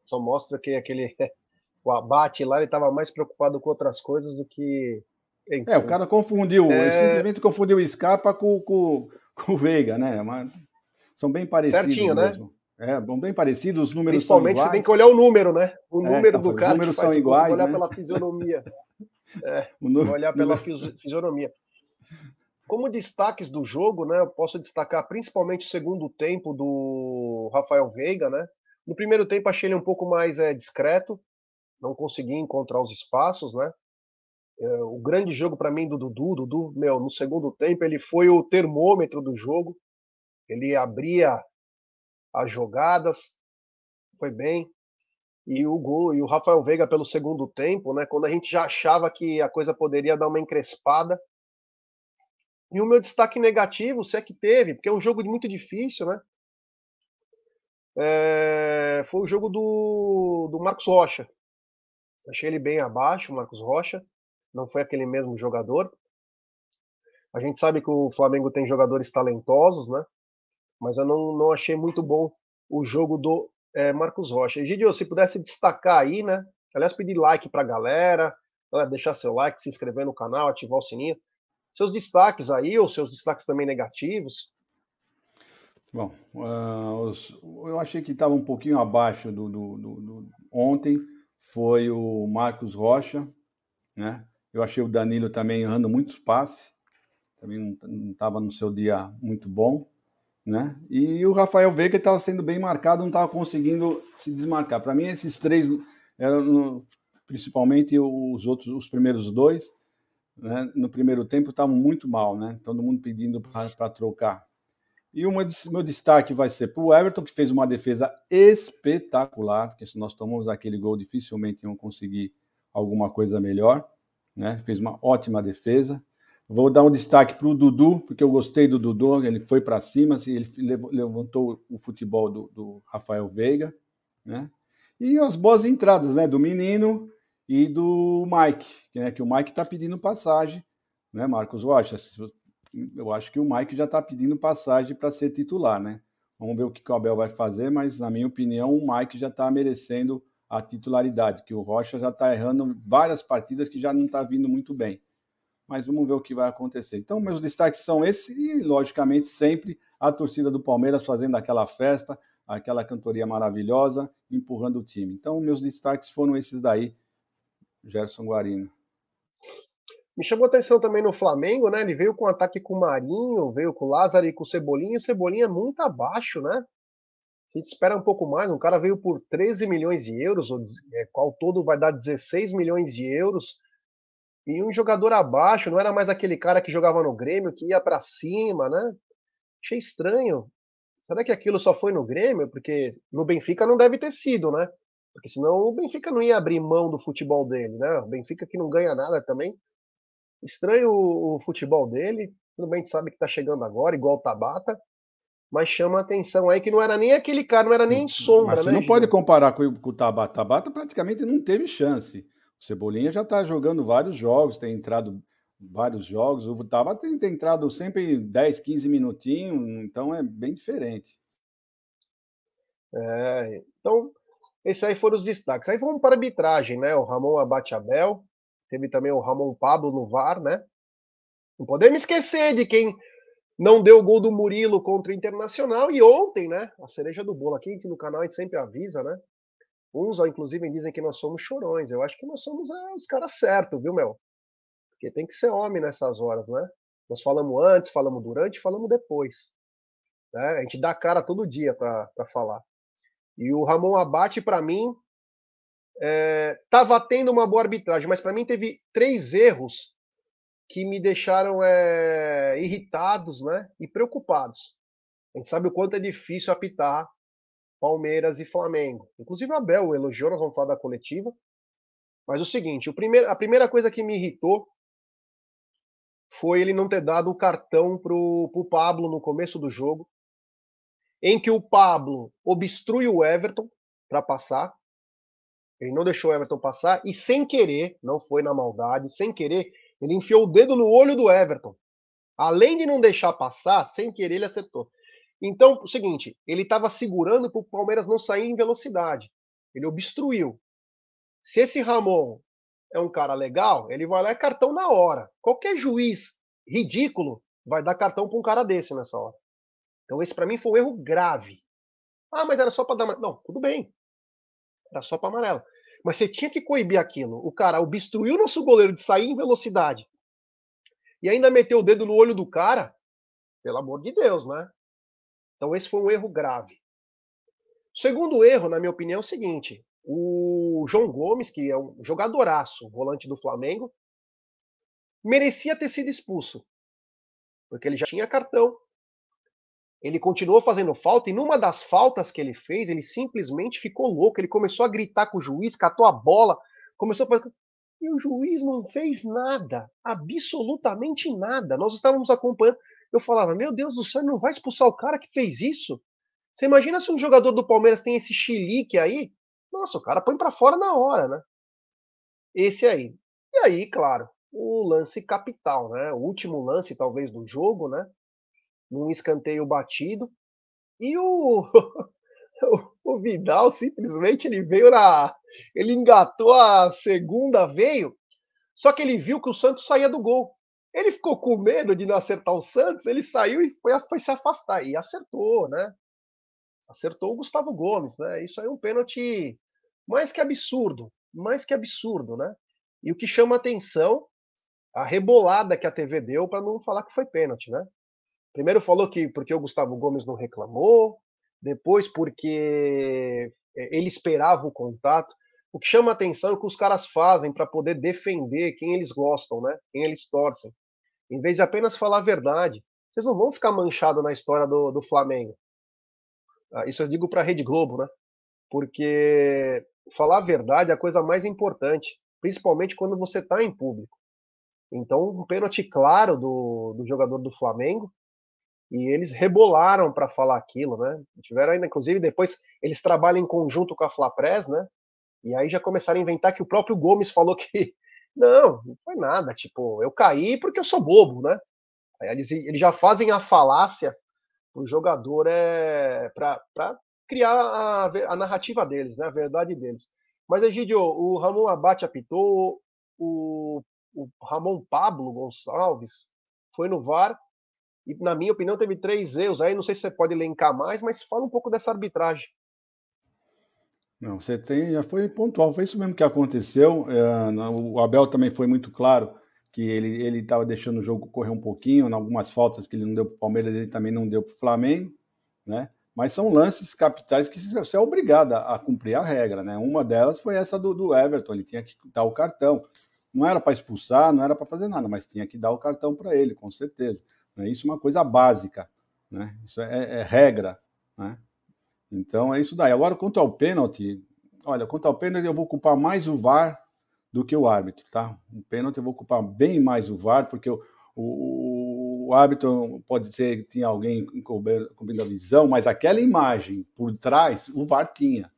só mostra que aquele (laughs) o abate lá ele estava mais preocupado com outras coisas do que. Enfim. É, o cara confundiu, é... ele simplesmente confundiu o Scarpa com, com, com o Veiga, né? Mas são bem parecidos. Certinho, né? mesmo. né? É, bem parecidos, os números Principalmente você tem que olhar o número, né? O é, número tá, do cara. Os números são iguais. Olhar né? pela fisionomia. (laughs) É, olhar pela (laughs) fisionomia. Como destaques do jogo, né, eu posso destacar principalmente o segundo tempo do Rafael Veiga, né? No primeiro tempo achei ele um pouco mais é, discreto, não consegui encontrar os espaços, né? É, o grande jogo para mim do Dudu, Dudu, meu, no segundo tempo ele foi o termômetro do jogo. Ele abria as jogadas, foi bem. E o gol, e o Rafael Veiga pelo segundo tempo, né? Quando a gente já achava que a coisa poderia dar uma encrespada, e o meu destaque negativo, se é que teve, porque é um jogo muito difícil, né? É, foi o jogo do, do Marcos Rocha. Achei ele bem abaixo, o Marcos Rocha. Não foi aquele mesmo jogador. A gente sabe que o Flamengo tem jogadores talentosos, né? Mas eu não, não achei muito bom o jogo do é, Marcos Rocha. Egidio, se pudesse destacar aí, né? Aliás, pedir like pra galera, né? deixar seu like, se inscrever no canal, ativar o sininho. Seus destaques aí, ou seus destaques também negativos? Bom, uh, os, eu achei que estava um pouquinho abaixo do, do, do, do, ontem, foi o Marcos Rocha, né? Eu achei o Danilo também errando muitos passes, também não estava no seu dia muito bom, né? E o Rafael Veiga estava sendo bem marcado, não estava conseguindo se desmarcar. Para mim, esses três eram principalmente os outros, os primeiros dois, né, no primeiro tempo estavam muito mal, né? Todo mundo pedindo para trocar. E o meu, meu destaque vai ser para o Everton, que fez uma defesa espetacular, porque se nós tomamos aquele gol, dificilmente iam conseguir alguma coisa melhor. Né? Fez uma ótima defesa. Vou dar um destaque para o Dudu, porque eu gostei do Dudu, ele foi para cima, assim, ele levantou o futebol do, do Rafael Veiga. Né? E as boas entradas né? do menino, e do Mike, né, que o Mike está pedindo passagem, né, Marcos Rocha? Eu acho que o Mike já está pedindo passagem para ser titular, né? Vamos ver o que o Abel vai fazer, mas na minha opinião o Mike já está merecendo a titularidade, que o Rocha já está errando várias partidas que já não está vindo muito bem. Mas vamos ver o que vai acontecer. Então, meus destaques são esses e, logicamente, sempre a torcida do Palmeiras fazendo aquela festa, aquela cantoria maravilhosa, empurrando o time. Então, meus destaques foram esses daí, Gerson Guarino. Me chamou atenção também no Flamengo, né? Ele veio com ataque com o Marinho, veio com o Lázaro e com o Cebolinha. O Cebolinha é muito abaixo, né? A gente espera um pouco mais. Um cara veio por 13 milhões de euros, é, qual todo vai dar 16 milhões de euros. E um jogador abaixo, não era mais aquele cara que jogava no Grêmio, que ia para cima, né? Achei estranho. Será que aquilo só foi no Grêmio? Porque no Benfica não deve ter sido, né? Porque senão o Benfica não ia abrir mão do futebol dele, né? O Benfica que não ganha nada também Estranho o, o futebol dele. Tudo bem, a gente sabe que tá chegando agora, igual o Tabata. Mas chama a atenção aí que não era nem aquele cara, não era nem sombra. Mas você né, não pode comparar com, com o Tabata. Tabata praticamente não teve chance. O Cebolinha já está jogando vários jogos, tem entrado vários jogos. O Tabata tem, tem entrado sempre 10, 15 minutinhos, então é bem diferente. É, então, esses aí foram os destaques. Aí vamos para a arbitragem, né? O Ramon Abate Abel, Teve também o Ramon Pablo no VAR, né? Não podemos esquecer de quem não deu o gol do Murilo contra o Internacional. E ontem, né? A cereja do bolo aqui no canal a gente sempre avisa, né? Uns, inclusive, dizem que nós somos chorões. Eu acho que nós somos é, os caras certos, viu, Mel? Porque tem que ser homem nessas horas, né? Nós falamos antes, falamos durante, falamos depois. Né? A gente dá cara todo dia para falar. E o Ramon Abate, para mim, estava é, tendo uma boa arbitragem, mas para mim teve três erros que me deixaram é, irritados né, e preocupados. A gente sabe o quanto é difícil apitar Palmeiras e Flamengo. Inclusive o Abel elogiou, nós vamos falar da coletiva. Mas o seguinte, o primeiro, a primeira coisa que me irritou foi ele não ter dado o cartão pro, pro Pablo no começo do jogo, em que o Pablo obstrui o Everton para passar, ele não deixou o Everton passar e, sem querer, não foi na maldade, sem querer, ele enfiou o dedo no olho do Everton. Além de não deixar passar, sem querer, ele acertou. Então, o seguinte, ele estava segurando para o Palmeiras não sair em velocidade. Ele obstruiu. Se esse Ramon é um cara legal, ele vai lá e cartão na hora. Qualquer juiz ridículo vai dar cartão para um cara desse nessa hora. Então, esse para mim foi um erro grave. Ah, mas era só para dar. Não, tudo bem. Era só para amarelo. Mas você tinha que coibir aquilo. O cara obstruiu o nosso goleiro de sair em velocidade e ainda meteu o dedo no olho do cara. Pelo amor de Deus, né? Então esse foi um erro grave. Segundo erro, na minha opinião, é o seguinte: o João Gomes, que é um jogadoraço, volante do Flamengo, merecia ter sido expulso. Porque ele já tinha cartão, ele continuou fazendo falta e numa das faltas que ele fez, ele simplesmente ficou louco. Ele começou a gritar com o juiz, catou a bola, começou a fazer. E o juiz não fez nada, absolutamente nada. Nós estávamos acompanhando. Eu falava, meu Deus do céu, não vai expulsar o cara que fez isso? Você imagina se um jogador do Palmeiras tem esse chilique aí? Nossa, o cara põe para fora na hora, né? Esse aí. E aí, claro, o lance capital, né? O último lance, talvez, do jogo, né? Num escanteio batido. E o, (laughs) o Vidal simplesmente ele veio na. Ele engatou a segunda, veio. Só que ele viu que o Santos saía do gol. Ele ficou com medo de não acertar o Santos, ele saiu e foi, foi se afastar. E acertou, né? Acertou o Gustavo Gomes, né? Isso aí é um pênalti mais que absurdo. Mais que absurdo, né? E o que chama atenção, a rebolada que a TV deu para não falar que foi pênalti, né? Primeiro falou que porque o Gustavo Gomes não reclamou, depois porque é, ele esperava o contato. O que chama atenção é o que os caras fazem para poder defender quem eles gostam, né? Quem eles torcem. Em vez de apenas falar a verdade. Vocês não vão ficar manchados na história do, do Flamengo. Ah, isso eu digo para a Rede Globo, né? Porque falar a verdade é a coisa mais importante, principalmente quando você está em público. Então, um pênalti claro do, do jogador do Flamengo, e eles rebolaram para falar aquilo, né? Tiveram ainda, inclusive, depois eles trabalham em conjunto com a Flapress, né? E aí já começaram a inventar que o próprio Gomes falou que (laughs) não, não foi nada, tipo, eu caí porque eu sou bobo, né? Aí eles, eles já fazem a falácia o jogador é para criar a, a, narrativa deles, né, a verdade deles. Mas, Egidio, o Ramon Abate apitou, o, o Ramon Pablo Gonçalves foi no VAR e, na minha opinião, teve três erros. Aí não sei se você pode elencar mais, mas fala um pouco dessa arbitragem. Não, você tem, já foi pontual, foi isso mesmo que aconteceu. É, o Abel também foi muito claro que ele estava deixando o jogo correr um pouquinho, em algumas faltas que ele não deu para o Palmeiras, ele também não deu para o Flamengo, né? Mas são lances capitais que você é obrigado a cumprir a regra, né? Uma delas foi essa do, do Everton, ele tinha que dar o cartão. Não era para expulsar, não era para fazer nada, mas tinha que dar o cartão para ele, com certeza. Né? Isso é uma coisa básica, né? Isso é, é regra, né? Então é isso daí. Agora, quanto ao pênalti, olha, quanto ao pênalti, eu vou culpar mais o VAR do que o árbitro, tá? O pênalti eu vou culpar bem mais o VAR, porque o, o, o árbitro pode ser que tinha alguém cobrindo a visão, mas aquela imagem por trás, o VAR tinha.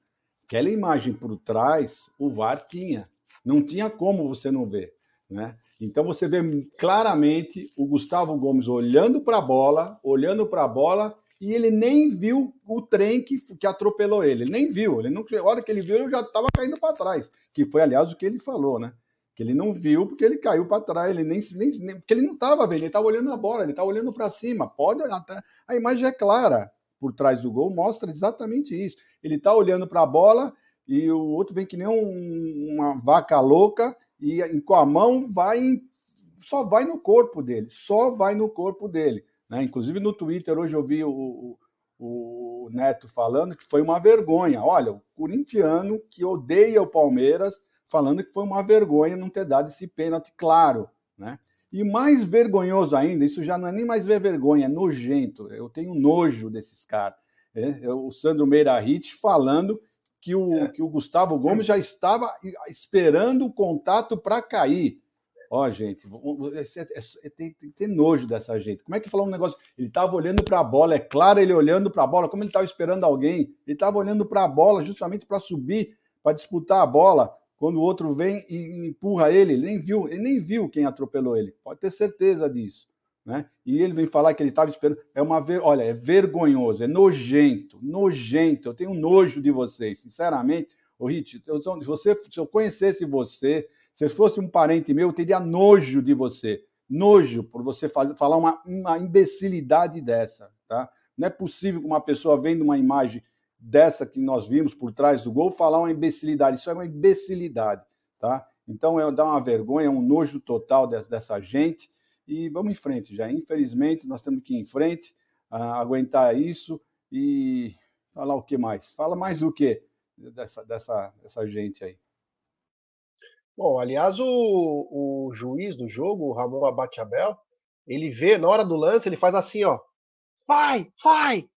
Aquela imagem por trás, o VAR tinha. Não tinha como você não ver. Né? Então você vê claramente o Gustavo Gomes olhando para a bola, olhando para a bola e ele nem viu o trem que, que atropelou ele. Ele nem viu. Ele não, a hora que ele viu, ele já estava caindo para trás. Que foi, aliás, o que ele falou, né? Que ele não viu porque ele caiu para trás. Ele nem, nem, nem, porque ele não estava vendo, ele estava olhando a bola, ele estava olhando para cima. Pode até, a imagem é clara por trás do gol, mostra exatamente isso. Ele está olhando para a bola e o outro vem que nem um, uma vaca louca e com a mão vai só vai no corpo dele, só vai no corpo dele. Né? Inclusive no Twitter, hoje eu vi o, o, o, Neto falando que foi uma vergonha. Olha, o corintiano que odeia o Palmeiras falando que foi uma vergonha não ter dado esse pênalti claro. Né? E mais vergonhoso ainda, isso já não é nem mais ver vergonha, é nojento. Eu tenho nojo desses caras. É, o Sandro Meira Hit falando que o, é. que o Gustavo Gomes já estava esperando o contato para cair. Ó, oh, gente, é, é, é, tem, que ter nojo dessa gente. Como é que falou um negócio? Ele estava olhando para a bola, é claro ele olhando para a bola, como ele estava esperando alguém. Ele estava olhando para a bola justamente para subir, para disputar a bola. Quando o outro vem e empurra ele, ele nem viu, ele nem viu quem atropelou ele. Pode ter certeza disso. Né? E ele vem falar que ele estava esperando. É uma ver... olha, é vergonhoso, é nojento, nojento. Eu tenho nojo de vocês, sinceramente. Ô, Rit, eu, se, você, se eu conhecesse você, se fosse um parente meu, eu teria nojo de você. Nojo por você fazer, falar uma, uma imbecilidade dessa. Tá? Não é possível que uma pessoa vendo uma imagem dessa que nós vimos por trás do gol falar uma imbecilidade. Isso é uma imbecilidade. Tá? Então é dar uma vergonha, um nojo total dessa gente. E vamos em frente já. Infelizmente, nós temos que ir em frente, uh, aguentar isso e falar o que mais? Fala mais o que dessa, dessa, dessa gente aí? Bom, aliás, o, o juiz do jogo, o Ramon Abatiabel, ele vê, na hora do lance, ele faz assim, ó. Vai, vai!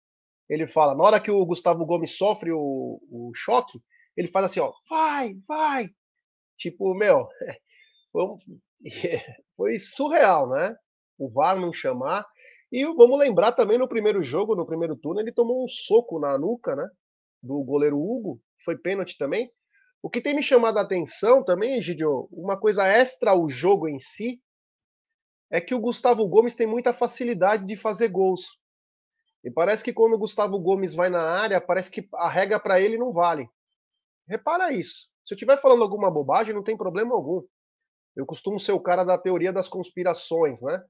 Ele fala, na hora que o Gustavo Gomes sofre o, o choque, ele faz assim, ó. Vai, vai! Tipo, meu, (laughs) (laughs) foi surreal, né? O VAR não chamar. E vamos lembrar também no primeiro jogo, no primeiro turno, ele tomou um soco na nuca, né? Do goleiro Hugo, foi pênalti também. O que tem me chamado a atenção também, Egidio, uma coisa extra ao jogo em si, é que o Gustavo Gomes tem muita facilidade de fazer gols. E parece que quando o Gustavo Gomes vai na área, parece que a regra para ele não vale. Repara isso. Se eu estiver falando alguma bobagem, não tem problema algum. Eu costumo ser o cara da teoria das conspirações, né?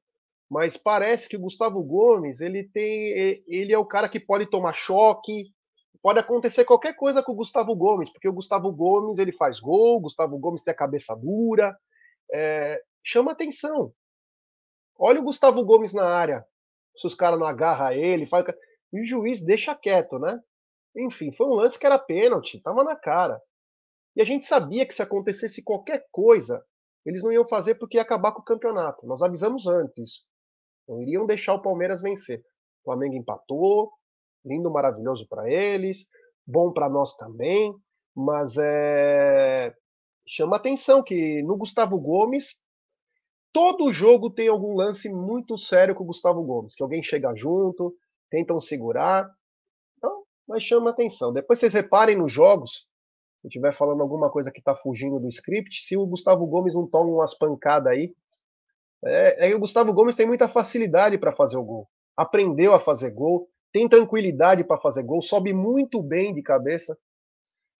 Mas parece que o Gustavo Gomes, ele tem, ele é o cara que pode tomar choque, pode acontecer qualquer coisa com o Gustavo Gomes, porque o Gustavo Gomes ele faz gol, o Gustavo Gomes tem a cabeça dura, é, chama atenção. Olha o Gustavo Gomes na área, se os caras não agarram ele, e o juiz deixa quieto, né? Enfim, foi um lance que era pênalti, tava na cara. E a gente sabia que se acontecesse qualquer coisa, eles não iam fazer porque ia acabar com o campeonato. Nós avisamos antes isso. Não iriam deixar o Palmeiras vencer. O Flamengo empatou, lindo, maravilhoso para eles, bom para nós também, mas é... chama atenção que no Gustavo Gomes todo jogo tem algum lance muito sério com o Gustavo Gomes, que alguém chega junto, tentam segurar, então, mas chama atenção. Depois vocês reparem nos jogos, se estiver falando alguma coisa que está fugindo do script, se o Gustavo Gomes não toma umas pancadas aí, é, é o Gustavo Gomes tem muita facilidade para fazer o gol. Aprendeu a fazer gol, tem tranquilidade para fazer gol, sobe muito bem de cabeça.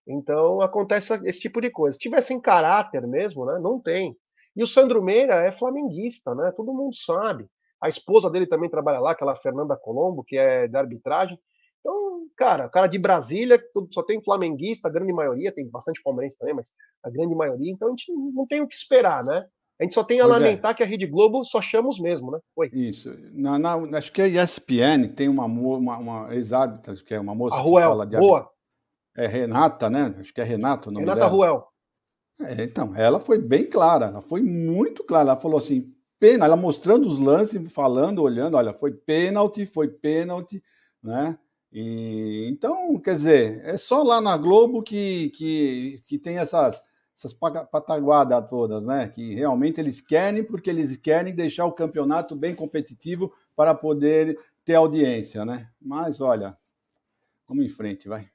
Então acontece esse tipo de coisa. Se tivesse caráter mesmo, né? Não tem. E o Sandro Meira é flamenguista, né? Todo mundo sabe. A esposa dele também trabalha lá, aquela Fernanda Colombo, que é da arbitragem. Então, cara, cara de Brasília, só tem flamenguista, a grande maioria, tem bastante palmeirense também, mas a grande maioria, então a gente não tem o que esperar, né? A gente só tem a pois é. lamentar é. que a Rede Globo só chama os mesmos, né? Oi. Isso. Na, na, acho que a ESPN tem uma, uma, uma ex-árbitra, que é uma moça a Ruel, que fala de boa. É Renata, né? Acho que é Renato o nome Renata dela. Ruel. É, então, ela foi bem clara, ela foi muito clara. Ela falou assim: pena, ela mostrando os lances, falando, olhando, olha, foi pênalti, foi pênalti, né? E, então, quer dizer, é só lá na Globo que, que, que tem essas, essas pataguadas todas, né? Que realmente eles querem, porque eles querem deixar o campeonato bem competitivo para poder ter audiência, né? Mas olha, vamos em frente, vai.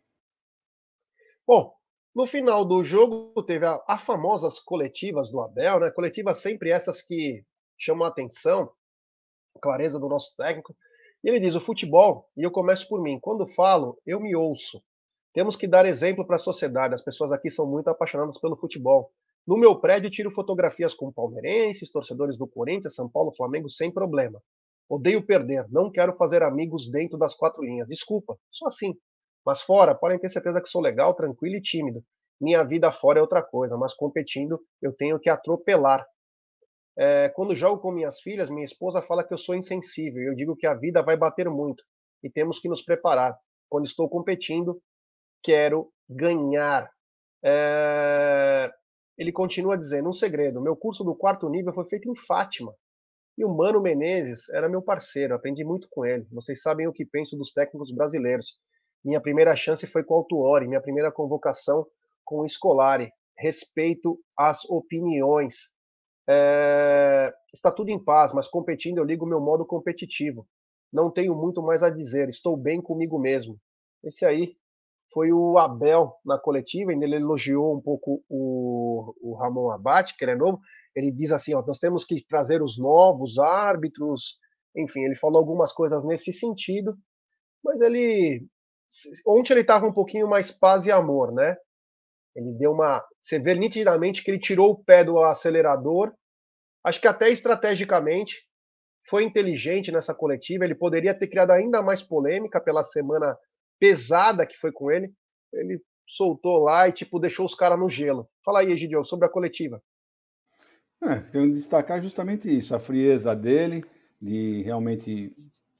Bom, no final do jogo teve a, famosas coletivas do Abel, né? Coletivas sempre essas que chamam a atenção, clareza do nosso técnico. E ele diz: o futebol, e eu começo por mim, quando falo, eu me ouço. Temos que dar exemplo para a sociedade. As pessoas aqui são muito apaixonadas pelo futebol. No meu prédio, tiro fotografias com palmeirenses, torcedores do Corinthians, São Paulo, Flamengo, sem problema. Odeio perder, não quero fazer amigos dentro das quatro linhas. Desculpa, sou assim. Mas fora, podem ter certeza que sou legal, tranquilo e tímido. Minha vida fora é outra coisa, mas competindo eu tenho que atropelar. É, quando jogo com minhas filhas, minha esposa fala que eu sou insensível. Eu digo que a vida vai bater muito e temos que nos preparar. Quando estou competindo, quero ganhar. É... Ele continua dizendo: um segredo. Meu curso do quarto nível foi feito em Fátima. E o Mano Menezes era meu parceiro, aprendi muito com ele. Vocês sabem o que penso dos técnicos brasileiros. Minha primeira chance foi com o Altuori, minha primeira convocação com o Scolari. Respeito as opiniões. É, está tudo em paz, mas competindo eu ligo meu modo competitivo. Não tenho muito mais a dizer, estou bem comigo mesmo. Esse aí foi o Abel na coletiva, ainda ele elogiou um pouco o, o Ramon Abate, que ele é novo. Ele diz assim: ó, nós temos que trazer os novos árbitros. Enfim, ele falou algumas coisas nesse sentido, mas ele. Ontem ele estava um pouquinho mais paz e amor, né? Ele deu uma. Você vê nitidamente que ele tirou o pé do acelerador. Acho que até estrategicamente foi inteligente nessa coletiva. Ele poderia ter criado ainda mais polêmica pela semana pesada que foi com ele. Ele soltou lá e tipo deixou os caras no gelo. Fala aí, Egidio, sobre a coletiva. É, tenho que destacar justamente isso, a frieza dele, de realmente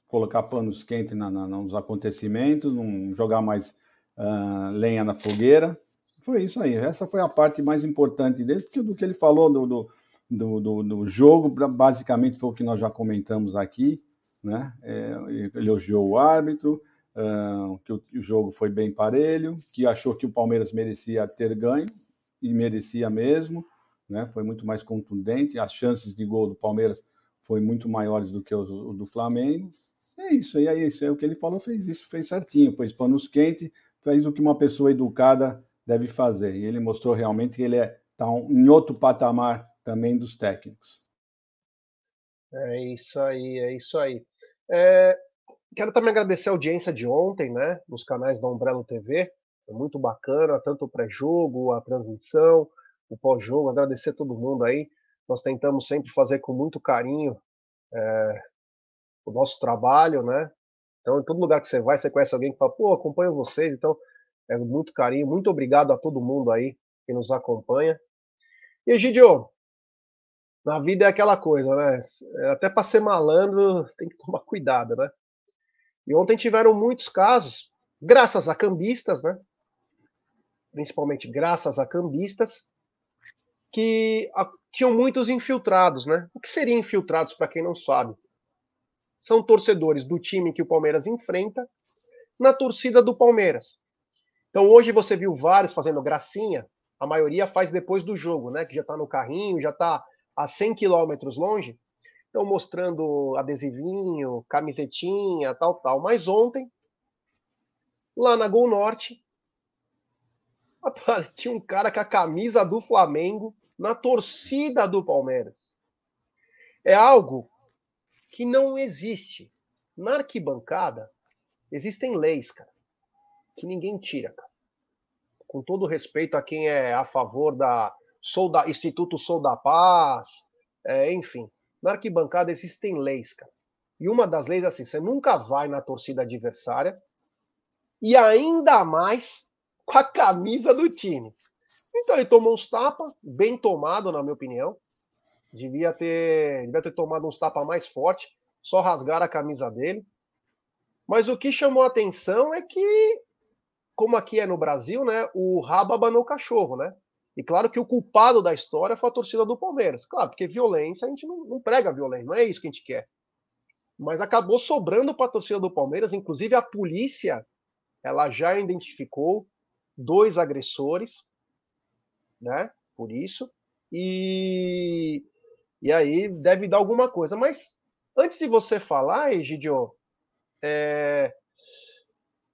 colocar panos quentes na, na, nos acontecimentos, não jogar mais uh, lenha na fogueira. Foi isso aí. Essa foi a parte mais importante dele, porque do que ele falou do, do, do, do, jogo, basicamente foi o que nós já comentamos aqui. Né? É, elogiou o árbitro, uh, que o, o, jogo foi bem parelho, que achou que o Palmeiras merecia ter ganho, e merecia mesmo. Né? Foi muito mais contundente. As chances de gol do Palmeiras foi muito maiores do que o do Flamengo. É isso, e aí, isso é o que ele falou, fez isso, fez certinho, pôs panos quentes, fez o que uma pessoa educada deve fazer. E ele mostrou realmente que ele está é, tá em outro patamar também dos técnicos. É isso aí, é isso aí. É, quero também agradecer a audiência de ontem, né, nos canais da Umbrella TV. Foi muito bacana, tanto o pré-jogo, a transmissão, o pós-jogo. Agradecer a todo mundo aí. Nós tentamos sempre fazer com muito carinho é, o nosso trabalho, né? Então, em todo lugar que você vai, você conhece alguém que fala, pô, acompanho vocês. Então, é muito carinho. Muito obrigado a todo mundo aí que nos acompanha. E, Egidio, na vida é aquela coisa, né? É, até para ser malandro (laughs) tem que tomar cuidado, né? E ontem tiveram muitos casos, graças a cambistas, né? Principalmente graças a cambistas, que tinham muitos infiltrados, né? O que seriam infiltrados, para quem não sabe? São torcedores do time que o Palmeiras enfrenta na torcida do Palmeiras. Então hoje você viu vários fazendo gracinha, a maioria faz depois do jogo, né? Que já está no carrinho, já está a 100 quilômetros longe. Então mostrando adesivinho, camisetinha, tal, tal. Mas ontem, lá na Gol Norte, (laughs) tinha um cara com a camisa do Flamengo na torcida do Palmeiras. É algo que não existe. Na arquibancada, Existem leis, cara, que ninguém tira, cara. Com todo respeito a quem é a favor da, Sou da Instituto Sou da Paz, é, enfim. Na arquibancada existem leis, cara. E uma das leis é assim: você nunca vai na torcida adversária e ainda mais com a camisa do time. Então ele tomou uns tapas, bem tomado, na minha opinião. Devia ter, devia ter tomado uns tapas mais forte, só rasgar a camisa dele. Mas o que chamou a atenção é que, como aqui é no Brasil, né, o rabo abanou o cachorro, né? E claro que o culpado da história foi a torcida do Palmeiras. Claro, porque violência, a gente não, não prega violência, não é isso que a gente quer. Mas acabou sobrando para a torcida do Palmeiras, inclusive a polícia, ela já identificou dois agressores, né? Por isso. E, e aí deve dar alguma coisa. Mas antes de você falar, Egidio, é,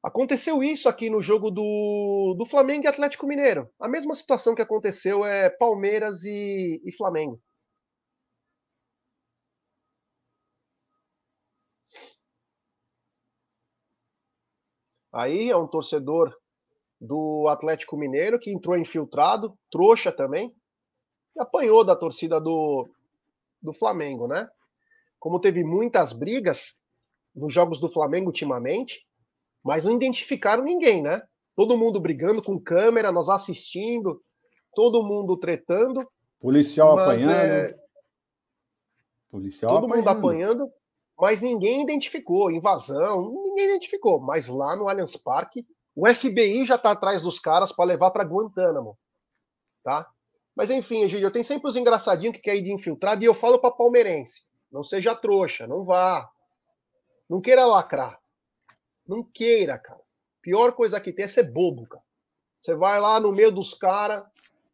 aconteceu isso aqui no jogo do, do Flamengo e Atlético Mineiro. A mesma situação que aconteceu é Palmeiras e, e Flamengo. Aí é um torcedor do Atlético Mineiro, que entrou infiltrado, trouxa também, e apanhou da torcida do, do Flamengo, né? Como teve muitas brigas nos jogos do Flamengo ultimamente, mas não identificaram ninguém, né? Todo mundo brigando com câmera, nós assistindo, todo mundo tretando. Policial apanhando. É... Policial todo apanhando. mundo apanhando, mas ninguém identificou. Invasão, ninguém identificou. Mas lá no Allianz Parque o FBI já está atrás dos caras para levar para Guantánamo, tá? Mas enfim, Egídio, eu tenho sempre os engraçadinhos que quer ir de infiltrado e eu falo para palmeirense, não seja trouxa, não vá. Não queira lacrar. Não queira, cara. Pior coisa que tem é ser bobo, cara. Você vai lá no meio dos caras,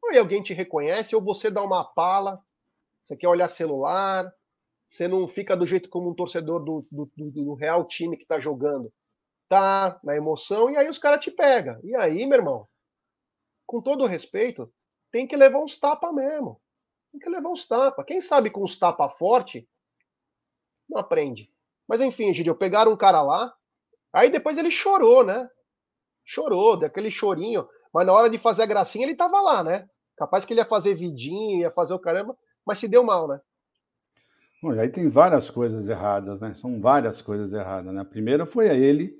ou alguém te reconhece, ou você dá uma pala, você quer olhar celular, você não fica do jeito como um torcedor do, do, do, real time que está jogando tá na emoção, e aí os caras te pegam. E aí, meu irmão, com todo respeito, tem que levar uns tapas mesmo. Tem que levar uns tapas. Quem sabe com uns tapas forte não aprende. Mas enfim, Gideon, pegaram um cara lá, aí depois ele chorou, né? Chorou, daquele chorinho. Mas na hora de fazer a gracinha, ele tava lá, né? Capaz que ele ia fazer vidinho, ia fazer o caramba, mas se deu mal, né? Bom, aí tem várias coisas erradas, né? São várias coisas erradas, né? A primeira foi a ele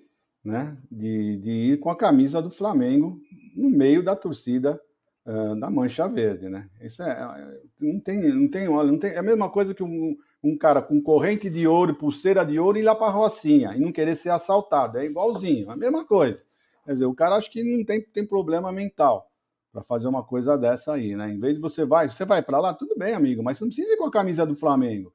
né, de, de ir com a camisa do Flamengo no meio da torcida uh, da Mancha Verde, né? Isso é, não tem, não tem, olha, não tem, é a mesma coisa que um, um cara com corrente de ouro, pulseira de ouro ir lá para a Rocinha e não querer ser assaltado, é igualzinho, é a mesma coisa. Quer dizer, o cara acho que não tem, tem problema mental para fazer uma coisa dessa aí, né? Em vez de você vai, você vai para lá, tudo bem, amigo, mas você não precisa ir com a camisa do Flamengo,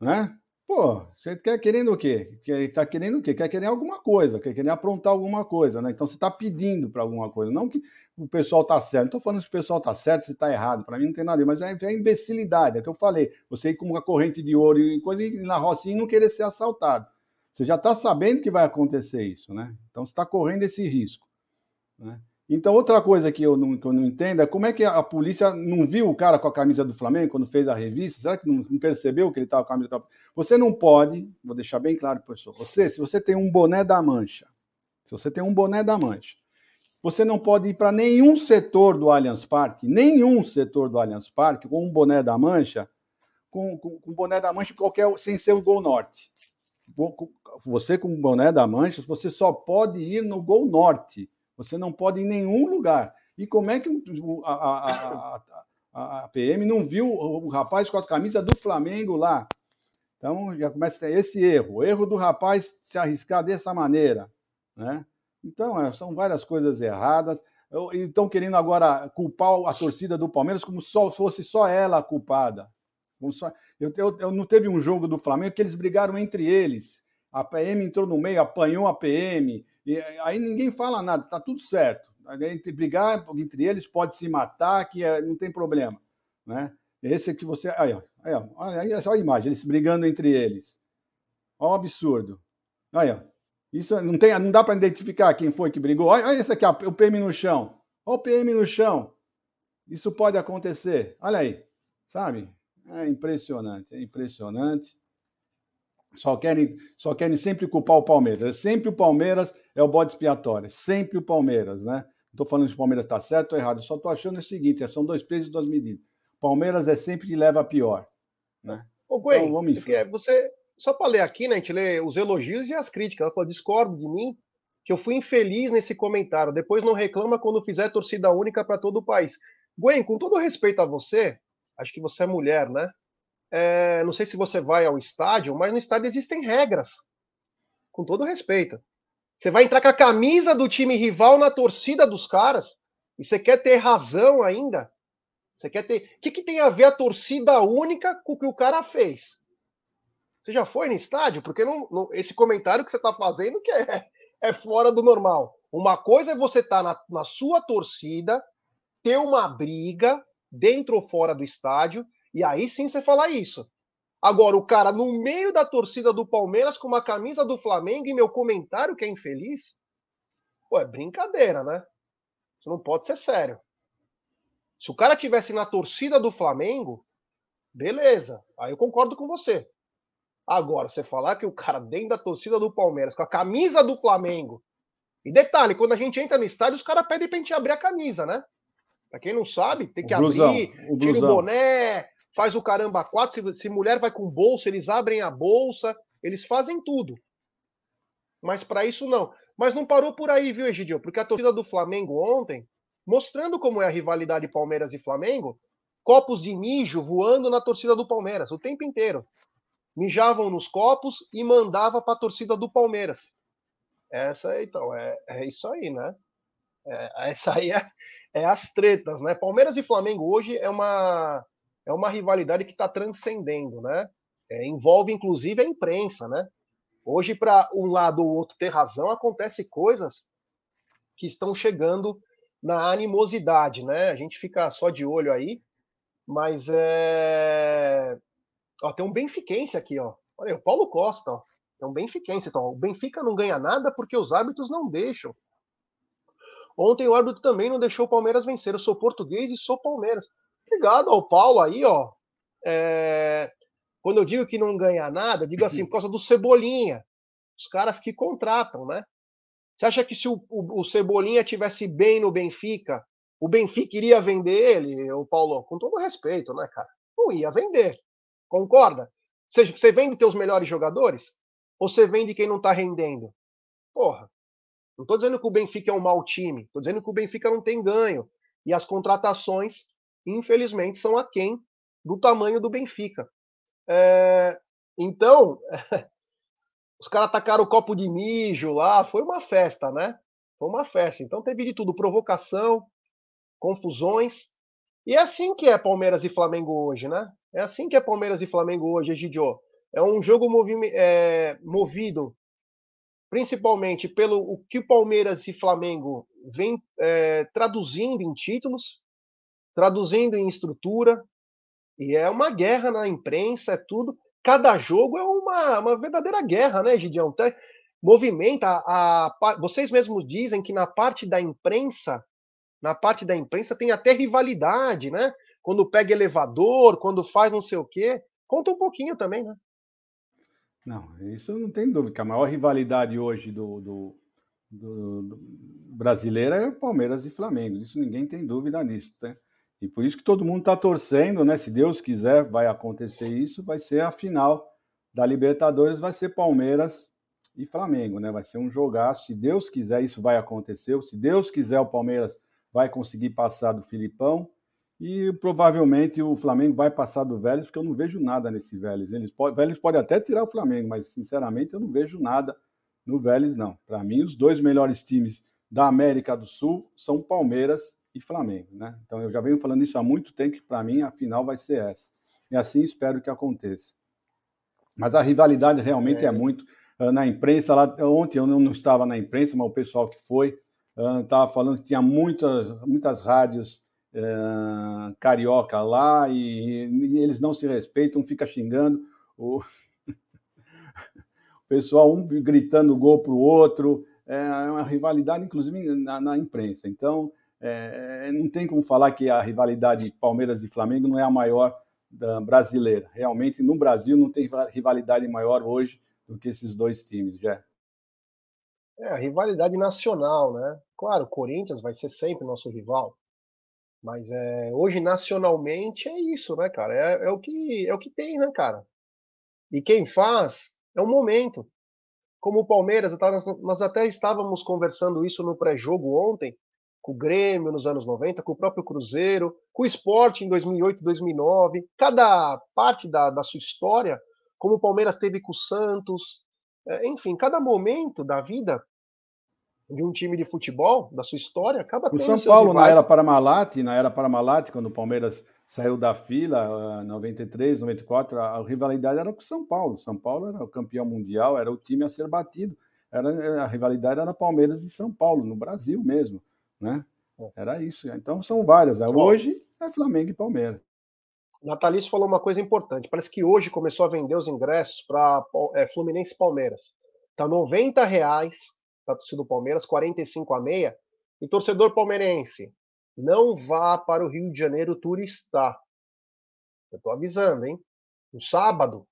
né? Pô, você quer querendo o quê? Quer, tá querendo o quê? Quer querer alguma coisa, quer querer aprontar alguma coisa, né? Então você está pedindo para alguma coisa. Não que o pessoal tá certo. Não estou falando que o pessoal tá certo, você está errado. Para mim não tem nada, mas é, é imbecilidade. É o que eu falei. Você ir com uma corrente de ouro e coisa e na rocinha e não querer ser assaltado. Você já está sabendo que vai acontecer isso, né? Então você está correndo esse risco. Né? Então, outra coisa que eu, não, que eu não entendo é como é que a polícia não viu o cara com a camisa do Flamengo quando fez a revista? Será que não, não percebeu que ele estava com a camisa do Você não pode, vou deixar bem claro, professor, você, se você tem um boné da mancha, se você tem um boné da mancha, você não pode ir para nenhum setor do Allianz Parque, nenhum setor do Allianz Parque, com um boné da mancha, com, com, com boné da mancha qualquer, sem ser o Gol Norte. Você com o boné da mancha, você só pode ir no Gol Norte você não pode em nenhum lugar. E como é que a, a, a, a PM não viu o rapaz com a camisa do Flamengo lá? Então já começa esse erro, o erro do rapaz se arriscar dessa maneira, né? Então é, são várias coisas erradas. Estão querendo agora culpar a torcida do Palmeiras como se fosse só ela a culpada. Eu, eu, eu, não teve um jogo do Flamengo que eles brigaram entre eles. A PM entrou no meio, apanhou a PM, e aí ninguém fala nada, tá tudo certo. Entre brigar entre eles pode se matar, que é, não tem problema, né? Esse é que você, aí, ó, aí, ó, aí é só a imagem, eles brigando entre eles. Olha o absurdo. Aí, ó. Isso não tem, não dá para identificar quem foi que brigou. Olha, olha esse aqui, ó, o PM no chão. Olha o PM no chão. Isso pode acontecer. Olha aí, sabe? É impressionante, é impressionante. Só querem, só querem sempre culpar o Palmeiras. É sempre o Palmeiras é o bode expiatório. É sempre o Palmeiras, né? Não estou falando que o Palmeiras está certo ou errado. só estou achando o seguinte: são dois pesos e duas medidas. Palmeiras é sempre que leva a pior. Né? Ô, Gwen, então, vamos você, só para ler aqui, né, a gente lê os elogios e as críticas. Ela falou: discordo de mim, que eu fui infeliz nesse comentário. Depois não reclama quando fizer torcida única para todo o país. Gwen, com todo respeito a você, acho que você é mulher, né? É, não sei se você vai ao estádio, mas no estádio existem regras. Com todo respeito. Você vai entrar com a camisa do time rival na torcida dos caras e você quer ter razão ainda? Você quer ter. O que, que tem a ver a torcida única com o que o cara fez? Você já foi no estádio? Porque não, não esse comentário que você está fazendo que é, é fora do normal. Uma coisa é você estar tá na, na sua torcida, ter uma briga dentro ou fora do estádio, e aí sim você falar isso. Agora, o cara no meio da torcida do Palmeiras com uma camisa do Flamengo e meu comentário que é infeliz, pô, é brincadeira, né? Isso não pode ser sério. Se o cara tivesse na torcida do Flamengo, beleza, aí eu concordo com você. Agora, você falar que o cara dentro da torcida do Palmeiras, com a camisa do Flamengo. E detalhe, quando a gente entra no estádio, os caras pedem pra gente abrir a camisa, né? Pra quem não sabe, tem que o blusão, abrir, o tira o boné, faz o caramba quatro. Se, se mulher vai com bolsa, eles abrem a bolsa, eles fazem tudo. Mas para isso não. Mas não parou por aí, viu, Egidio? Porque a torcida do Flamengo ontem mostrando como é a rivalidade Palmeiras e Flamengo, copos de mijo voando na torcida do Palmeiras o tempo inteiro. Mijavam nos copos e mandava para a torcida do Palmeiras. Essa, então, é, é isso aí, né? É, essa aí é, é as tretas, né? Palmeiras e Flamengo hoje é uma, é uma rivalidade que está transcendendo, né? É, envolve inclusive a imprensa, né? Hoje, para um lado ou outro ter razão, acontece coisas que estão chegando na animosidade, né? A gente fica só de olho aí, mas é. Ó, tem um benfiquense aqui, ó. Olha aí, o Paulo Costa, ó. Tem um benfiquense. Então, o Benfica não ganha nada porque os árbitros não deixam. Ontem o árbitro também não deixou o Palmeiras vencer. Eu sou português e sou Palmeiras. Obrigado ao Paulo aí, ó. É... Quando eu digo que não ganha nada, digo assim, por causa do Cebolinha. Os caras que contratam, né? Você acha que se o, o, o, Cebolinha tivesse bem no Benfica, o Benfica iria vender ele, o Paulo? Com todo respeito, né, cara? Não ia vender. Concorda? Você, você vende teus melhores jogadores? Ou você vende quem não tá rendendo? Porra. Não tô dizendo que o Benfica é um mau time. Tô dizendo que o Benfica não tem ganho. E as contratações, infelizmente, são aquém do tamanho do Benfica. É, então, (laughs) Os caras atacaram o copo de mijo lá, foi uma festa, né? Foi uma festa. Então teve de tudo: provocação, confusões. E é assim que é Palmeiras e Flamengo hoje, né? É assim que é Palmeiras e Flamengo hoje, Egidio. É um jogo movi é, movido principalmente pelo o que Palmeiras e Flamengo vem é, traduzindo em títulos, traduzindo em estrutura, e é uma guerra na imprensa, é tudo cada jogo é uma, uma verdadeira guerra, né, Gideão? Até movimenta a, a, Vocês mesmos dizem que na parte da imprensa, na parte da imprensa tem até rivalidade, né? Quando pega elevador, quando faz não sei o quê. Conta um pouquinho também, né? Não, isso não tem dúvida. A maior rivalidade hoje do, do, do, do brasileiro é Palmeiras e Flamengo. Isso ninguém tem dúvida nisso, né? E por isso que todo mundo está torcendo, né? Se Deus quiser, vai acontecer isso. Vai ser a final da Libertadores, vai ser Palmeiras e Flamengo, né? Vai ser um jogaço. Se Deus quiser, isso vai acontecer. Se Deus quiser, o Palmeiras vai conseguir passar do Filipão. E provavelmente o Flamengo vai passar do Vélez, porque eu não vejo nada nesse Vélez. Eles pode, Vélez pode até tirar o Flamengo, mas sinceramente eu não vejo nada no Vélez, não. Para mim, os dois melhores times da América do Sul são Palmeiras e Flamengo, né? Então eu já venho falando isso há muito tempo que para mim a final vai ser essa. E assim espero que aconteça. Mas a rivalidade realmente é, é muito na imprensa lá ontem eu não estava na imprensa, mas o pessoal que foi estava falando que tinha muitas muitas rádios uh, carioca lá e, e, eles não se respeitam, fica xingando o, (laughs) o pessoal um gritando gol para o outro, é uma rivalidade inclusive na, na imprensa. Então é, não tem como falar que a rivalidade Palmeiras e Flamengo não é a maior brasileira. Realmente, no Brasil, não tem rivalidade maior hoje do que esses dois times, já. É, a rivalidade nacional, né? Claro, o Corinthians vai ser sempre nosso rival. Mas é, hoje, nacionalmente, é isso, né, cara? É, é, o que, é o que tem, né, cara? E quem faz é o momento. Como o Palmeiras, nós até estávamos conversando isso no pré-jogo ontem, com o Grêmio nos anos 90, com o próprio Cruzeiro, com o Sport em 2008, 2009. Cada parte da, da sua história, como o Palmeiras teve com o Santos, é, enfim, cada momento da vida de um time de futebol, da sua história, acaba tendo. O São Paulo, na era Paramalat, na era Paramalat, quando o Palmeiras saiu da fila, 93, 94, a, a rivalidade era com o São Paulo. São Paulo era o campeão mundial, era o time a ser batido. Era, a rivalidade era Palmeiras e São Paulo, no Brasil mesmo. Né? É. Era isso. Então são várias. Né? Hoje é Flamengo e Palmeiras. Natalício falou uma coisa importante. Parece que hoje começou a vender os ingressos para é, Fluminense e Palmeiras. Tá 90 reais para a torcida do Palmeiras, 45 a meia. E torcedor palmeirense, não vá para o Rio de Janeiro turistar. Eu estou avisando, hein? No sábado,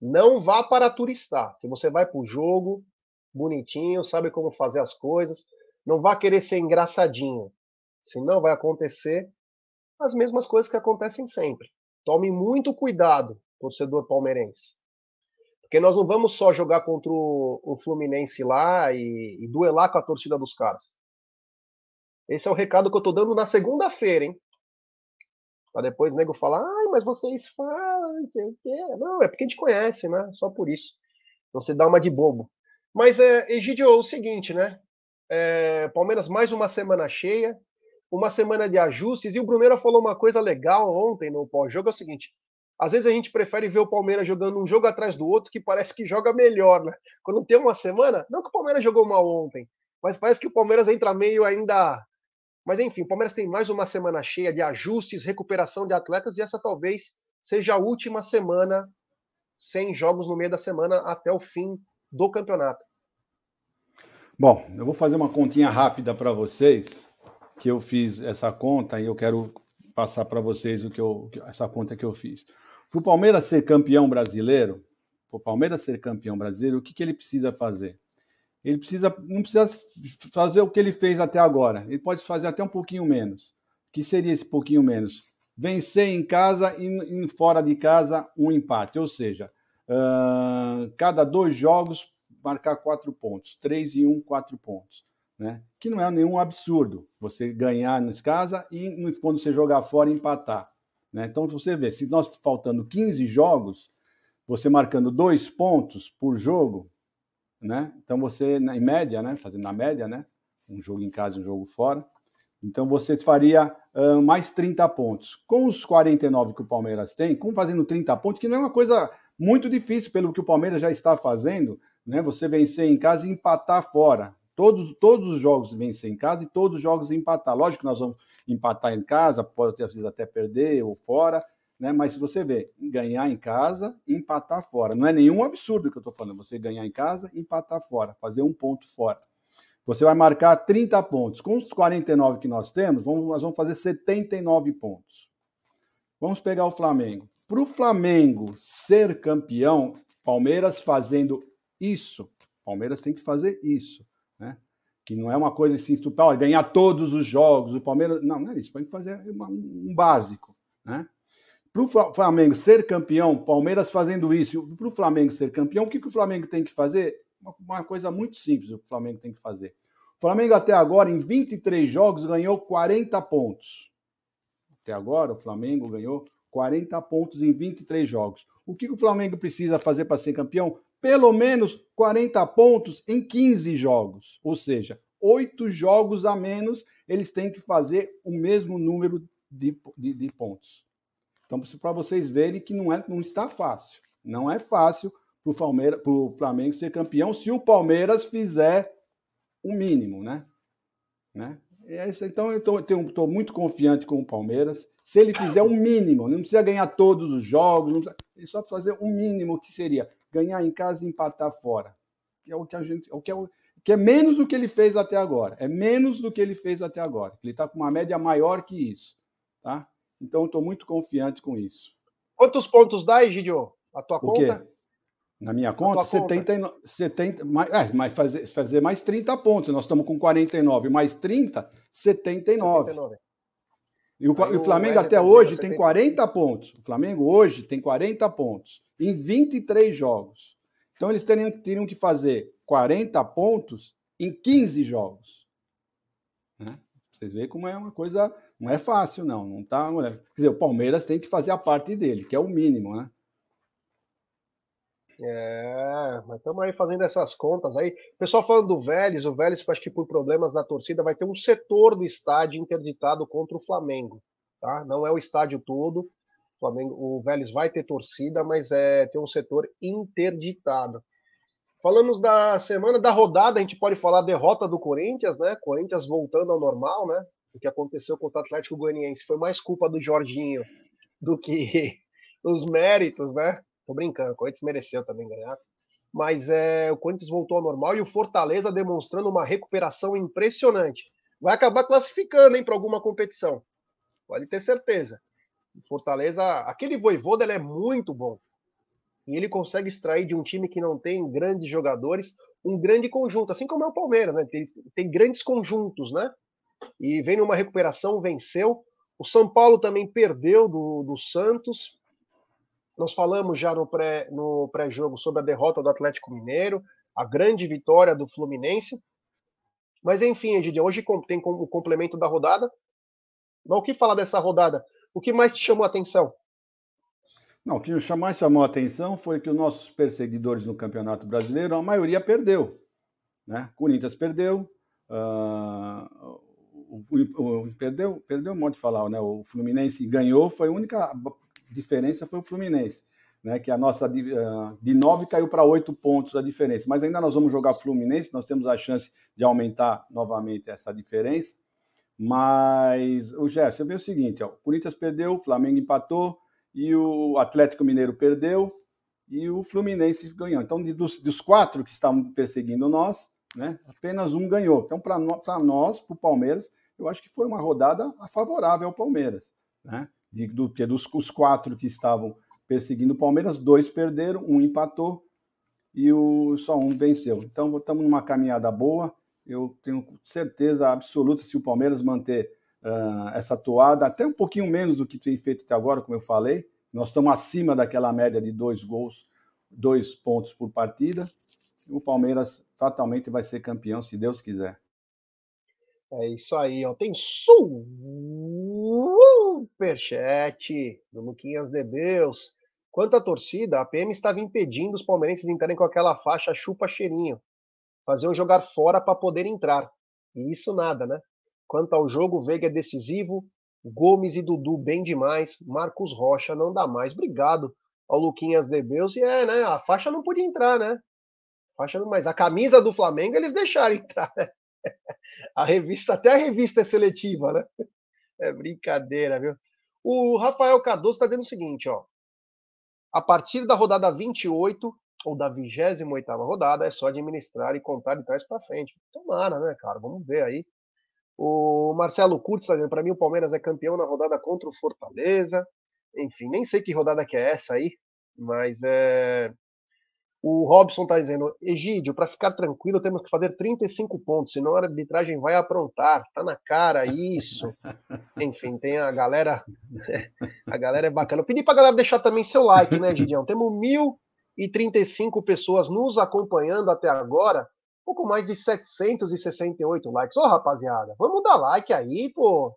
não vá para turistar. Se você vai para o jogo, bonitinho, sabe como fazer as coisas, não vá querer ser engraçadinho. Senão vai acontecer as mesmas coisas que acontecem sempre. Tome muito cuidado, torcedor palmeirense. Porque nós não vamos só jogar contra o, Fluminense lá e, e duelar com a torcida dos caras. Esse é o recado que eu tô dando na segunda-feira, hein? Pra depois o nego falar, ai, mas vocês falam, não sei o quê. Não, é porque a gente conhece, né? Só por isso. Se dá uma de bobo. Mas, é, Egidio, é o seguinte, né? É, Palmeiras mais uma semana cheia, uma semana de ajustes. E o Brunera falou uma coisa legal ontem no pós-jogo: é o seguinte. Às vezes a gente prefere ver o Palmeiras jogando um jogo atrás do outro que parece que joga melhor, né? Quando tem uma semana, não que o Palmeiras jogou mal ontem, mas parece que o Palmeiras entra meio ainda. Mas enfim, o Palmeiras tem mais uma semana cheia de ajustes, recuperação de atletas e essa talvez seja a última semana sem jogos no meio da semana até o fim do campeonato. Bom, eu vou fazer uma continha rápida para vocês, que eu fiz essa conta e eu quero passar para vocês o que eu, essa conta que eu fiz. Para o Palmeiras ser campeão brasileiro, para o Palmeiras ser campeão brasileiro, o que, que ele precisa fazer? Ele precisa, não precisa fazer o que ele fez até agora. Ele pode fazer até um pouquinho menos. O que seria esse pouquinho menos? Vencer em casa e fora de casa um empate. Ou seja, uh, cada dois jogos marcar quatro pontos. Três e um, quatro pontos. Né? Que não é nenhum absurdo você ganhar nas casa e quando você jogar fora empatar. Né? Então você vê, se nós faltando 15 jogos, você marcando dois pontos por jogo, né? Então você, em média, né? Fazendo na média, né? Um jogo em casa e um jogo fora. Então você faria uh, mais 30 pontos. Com os 49 que o Palmeiras tem, com fazendo 30 pontos, que não é uma coisa muito difícil pelo que o Palmeiras já está fazendo, né? Você vencer em casa e empatar fora. Todos, todos os jogos vencer em casa e todos os jogos empatar. Lógico que nós vamos empatar em casa, pode às vezes até perder ou fora, né? Mas se você vê, ganhar em casa e empatar fora. Não é nenhum absurdo que eu estou falando. Você ganhar em casa e empatar fora, fazer um ponto fora. Você vai marcar 30 pontos. Com os 49 que nós temos, vamos, nós vamos fazer 79 pontos. Vamos pegar o Flamengo. Para o Flamengo ser campeão, Palmeiras fazendo isso. Palmeiras tem que fazer isso, né? Que não é uma coisa assim, olha, ganhar todos os jogos, o Palmeiras. Não, não é isso. Tem que fazer um básico, né? Para o Flamengo ser campeão, Palmeiras fazendo isso, para o Flamengo ser campeão, o que, que o Flamengo tem que fazer? Uma, uma coisa muito simples o Flamengo tem que fazer. O Flamengo até agora, em 23 jogos, ganhou 40 pontos. Até agora, o Flamengo ganhou 40 pontos em 23 jogos. O que, que o Flamengo precisa fazer para ser campeão? Pelo menos 40 pontos em 15 jogos. Ou seja, oito jogos a menos, eles têm que fazer o mesmo número de, de, de pontos. Então, para vocês verem que não, é, não está fácil. Não é fácil para o Flamengo ser campeão se o Palmeiras fizer o mínimo, né? né? É então, eu estou muito confiante com o Palmeiras. Se ele fizer um mínimo, não precisa ganhar todos os jogos, precisa, ele só fazer um mínimo, que seria ganhar em casa e empatar fora. Que é o que a gente. É o que, é o, que é menos do que ele fez até agora. É menos do que ele fez até agora. Ele está com uma média maior que isso. Tá? Então, estou muito confiante com isso. Quantos pontos dá, Egidio? A tua o conta? Quê? Na minha conta, 70, 70 mais, é, mas fazer, fazer mais 30 pontos. Nós estamos com 49, mais 30, 79. 79. E o, o Flamengo até hoje tem 40 pontos. O Flamengo hoje tem 40 pontos em 23 jogos. Então eles teriam, teriam que fazer 40 pontos em 15 jogos. Né? Vocês veem como é uma coisa. Não é fácil, não. não tá, quer dizer, o Palmeiras tem que fazer a parte dele, que é o mínimo, né? É, mas estamos aí fazendo essas contas aí. Pessoal falando do Vélez, o Vélez, acho que por problemas da torcida, vai ter um setor do estádio interditado contra o Flamengo. Tá? Não é o estádio todo. O, Flamengo, o Vélez vai ter torcida, mas é tem um setor interditado. Falamos da semana da rodada, a gente pode falar derrota do Corinthians, né? Corinthians voltando ao normal, né? O que aconteceu contra o Atlético Goianiense foi mais culpa do Jorginho do que (laughs) os méritos, né? Tô brincando, o Corinthians mereceu também ganhar. Mas é, o Corinthians voltou ao normal e o Fortaleza demonstrando uma recuperação impressionante. Vai acabar classificando, hein, para alguma competição. Pode ter certeza. Fortaleza, aquele voivoda, ele é muito bom. E ele consegue extrair de um time que não tem grandes jogadores um grande conjunto, assim como é o Palmeiras, né? Tem, tem grandes conjuntos, né? E vem numa recuperação, venceu. O São Paulo também perdeu do, do Santos, nós falamos já no pré-jogo no pré sobre a derrota do Atlético Mineiro, a grande vitória do Fluminense. Mas enfim, hoje tem o complemento da rodada. Mas o que falar dessa rodada? O que mais te chamou a atenção? Não, o que mais chamou a atenção foi que os nossos perseguidores no Campeonato Brasileiro, a maioria perdeu. Né? Corinthians perdeu, uh, o, o, perdeu, perdeu um modo de falar, né? O Fluminense ganhou, foi a única diferença foi o Fluminense, né? Que a nossa uh, de 9 caiu para 8 pontos a diferença. Mas ainda nós vamos jogar Fluminense, nós temos a chance de aumentar novamente essa diferença. Mas o Gerson, você vê o seguinte: ó, o Corinthians perdeu, o Flamengo empatou e o Atlético Mineiro perdeu e o Fluminense ganhou. Então, dos, dos quatro que estavam perseguindo nós, né, apenas um ganhou. Então, para nós, para o Palmeiras, eu acho que foi uma rodada favorável ao Palmeiras. Né? de, do que dos os quatro que estavam perseguindo o Palmeiras, dois perderam, um empatou e o, só um venceu. Então estamos numa caminhada boa. Eu tenho certeza absoluta se o Palmeiras manter uh, essa toada, até um pouquinho menos do que tem feito até agora, como eu falei. Nós estamos acima daquela média de dois gols, dois pontos por partida. O Palmeiras fatalmente vai ser campeão, se Deus quiser. É isso aí, ó. Tem superchat do Luquinhas Debeus. Quanto à torcida, a PM estava impedindo os palmeirenses de entrarem com aquela faixa chupa cheirinho. Faziam jogar fora para poder entrar. E isso nada, né? Quanto ao jogo, Veiga é decisivo. Gomes e Dudu bem demais. Marcos Rocha não dá mais. Obrigado ao Luquinhas Debeus. E é, né? A faixa não podia entrar, né? A faixa não, mas a camisa do Flamengo eles deixaram entrar, né? (laughs) A revista, até a revista é seletiva, né? É brincadeira, viu? O Rafael Cardoso está dizendo o seguinte, ó. A partir da rodada 28 ou da 28 rodada, é só administrar e contar de trás para frente. Tomara, né, cara? Vamos ver aí. O Marcelo Curtis está dizendo, para mim o Palmeiras é campeão na rodada contra o Fortaleza. Enfim, nem sei que rodada que é essa aí, mas é o Robson está dizendo, Egídio, para ficar tranquilo temos que fazer 35 pontos, senão a arbitragem vai aprontar. Tá na cara isso. (laughs) Enfim, tem a galera. (laughs) A galera é bacana. Eu pedi para galera deixar também seu like, né, Gidião? Temos 1.035 pessoas nos acompanhando até agora. Pouco mais de 768 likes. Ô, rapaziada, vamos dar like aí, pô.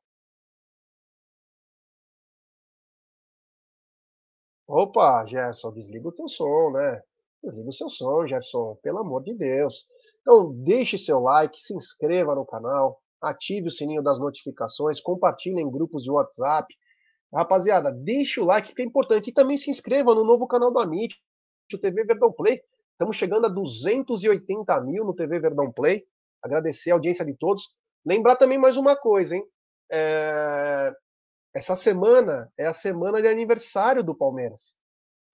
Opa, Gerson, desliga o teu som, né? desliga o seu som, Gerson, pelo amor de Deus. Então, deixe seu like, se inscreva no canal, ative o sininho das notificações, compartilhe em grupos de WhatsApp. Rapaziada, deixe o like que é importante. E também se inscreva no novo canal da MIT, o TV Verdão Play. Estamos chegando a 280 mil no TV Verdão Play. Agradecer a audiência de todos. Lembrar também mais uma coisa, hein? É... Essa semana é a semana de aniversário do Palmeiras.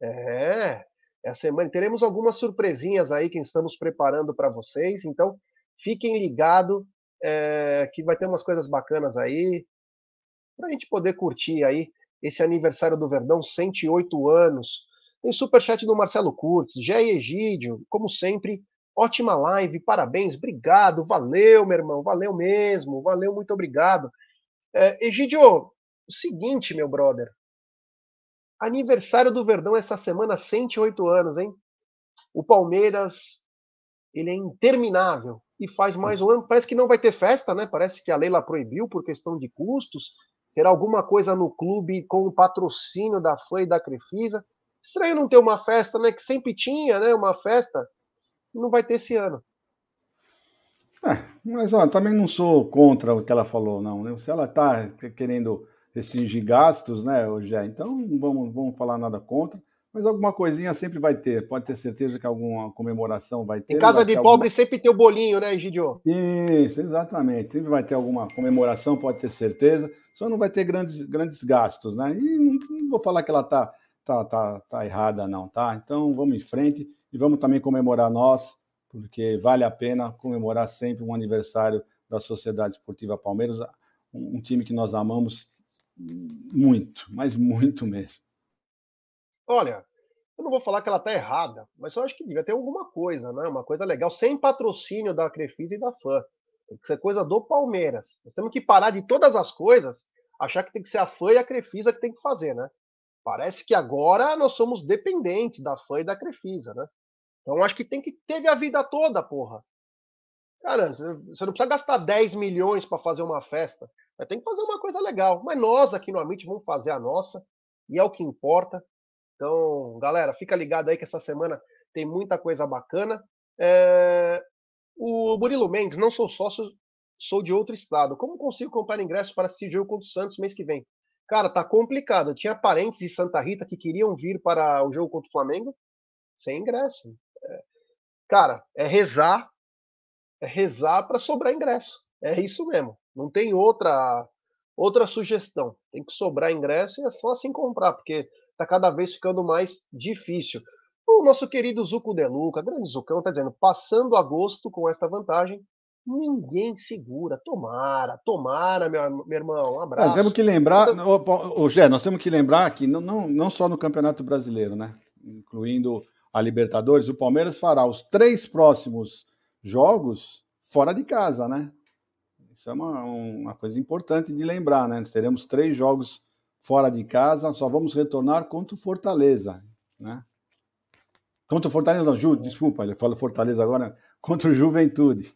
É, essa semana. Teremos algumas surpresinhas aí que estamos preparando para vocês, então fiquem ligados é, que vai ter umas coisas bacanas aí para a gente poder curtir aí esse aniversário do Verdão, 108 anos. Tem superchat do Marcelo Kurtz, Jé Egídio, como sempre, ótima live, parabéns, obrigado, valeu, meu irmão, valeu mesmo, valeu, muito obrigado. É, Egídio, o seguinte, meu brother, aniversário do Verdão essa semana, 108 anos, hein? O Palmeiras, ele é interminável e faz mais um ano. Parece que não vai ter festa, né? Parece que a Leila proibiu por questão de custos. Terá alguma coisa no clube com o patrocínio da FAM e da Crefisa. Estranho não ter uma festa, né? Que sempre tinha, né? Uma festa. Não vai ter esse ano. É, mas ó, também não sou contra o que ela falou, não. Né? Se ela está querendo restringir gastos, né, hoje então não vamos, vamos falar nada contra. Mas alguma coisinha sempre vai ter. Pode ter certeza que alguma comemoração vai ter. Em casa de pobre alguma... sempre tem o bolinho, né, Gidio? Isso, exatamente. Sempre vai ter alguma comemoração, pode ter certeza. Só não vai ter grandes, grandes gastos, né? E não, não vou falar que ela tá, tá, tá, tá errada, não, tá? Então vamos em frente e vamos também comemorar nós, porque vale a pena comemorar sempre um aniversário da Sociedade Esportiva Palmeiras, um time que nós amamos muito, mas muito mesmo. Olha, eu não vou falar que ela está errada, mas eu acho que devia ter alguma coisa, né? Uma coisa legal, sem patrocínio da Crefisa e da FAM. Tem que ser coisa do Palmeiras. Nós temos que parar de todas as coisas, achar que tem que ser a FAM e a Crefisa que tem que fazer, né? Parece que agora nós somos dependentes da FAM e da Crefisa, né? Então acho que tem que teve a vida toda, porra. Cara, você não precisa gastar 10 milhões para fazer uma festa. Mas tem que fazer uma coisa legal. Mas nós aqui no Amit vamos fazer a nossa, e é o que importa. Então, galera, fica ligado aí que essa semana tem muita coisa bacana. É... O Murilo Mendes, não sou sócio, sou de outro estado. Como consigo comprar ingresso para assistir jogo contra o Santos mês que vem? Cara, tá complicado. Eu tinha parentes de Santa Rita que queriam vir para o jogo contra o Flamengo sem ingresso. É... Cara, é rezar, é rezar para sobrar ingresso. É isso mesmo. Não tem outra outra sugestão. Tem que sobrar ingresso e é só assim comprar, porque está cada vez ficando mais difícil. O nosso querido Zuco Deluca, grande Zucão, está dizendo: passando agosto com esta vantagem, ninguém segura. Tomara, tomara, meu, meu irmão. Um abraço. É, temos que lembrar, o, o Gé, nós temos que lembrar que não, não, não só no Campeonato Brasileiro, né? Incluindo a Libertadores, o Palmeiras fará os três próximos jogos fora de casa, né? Isso é uma, uma coisa importante de lembrar, né? Nós teremos três jogos fora de casa, só vamos retornar contra o Fortaleza, né? Contra o Fortaleza, não, Ju, desculpa, ele fala Fortaleza agora, contra o Juventude.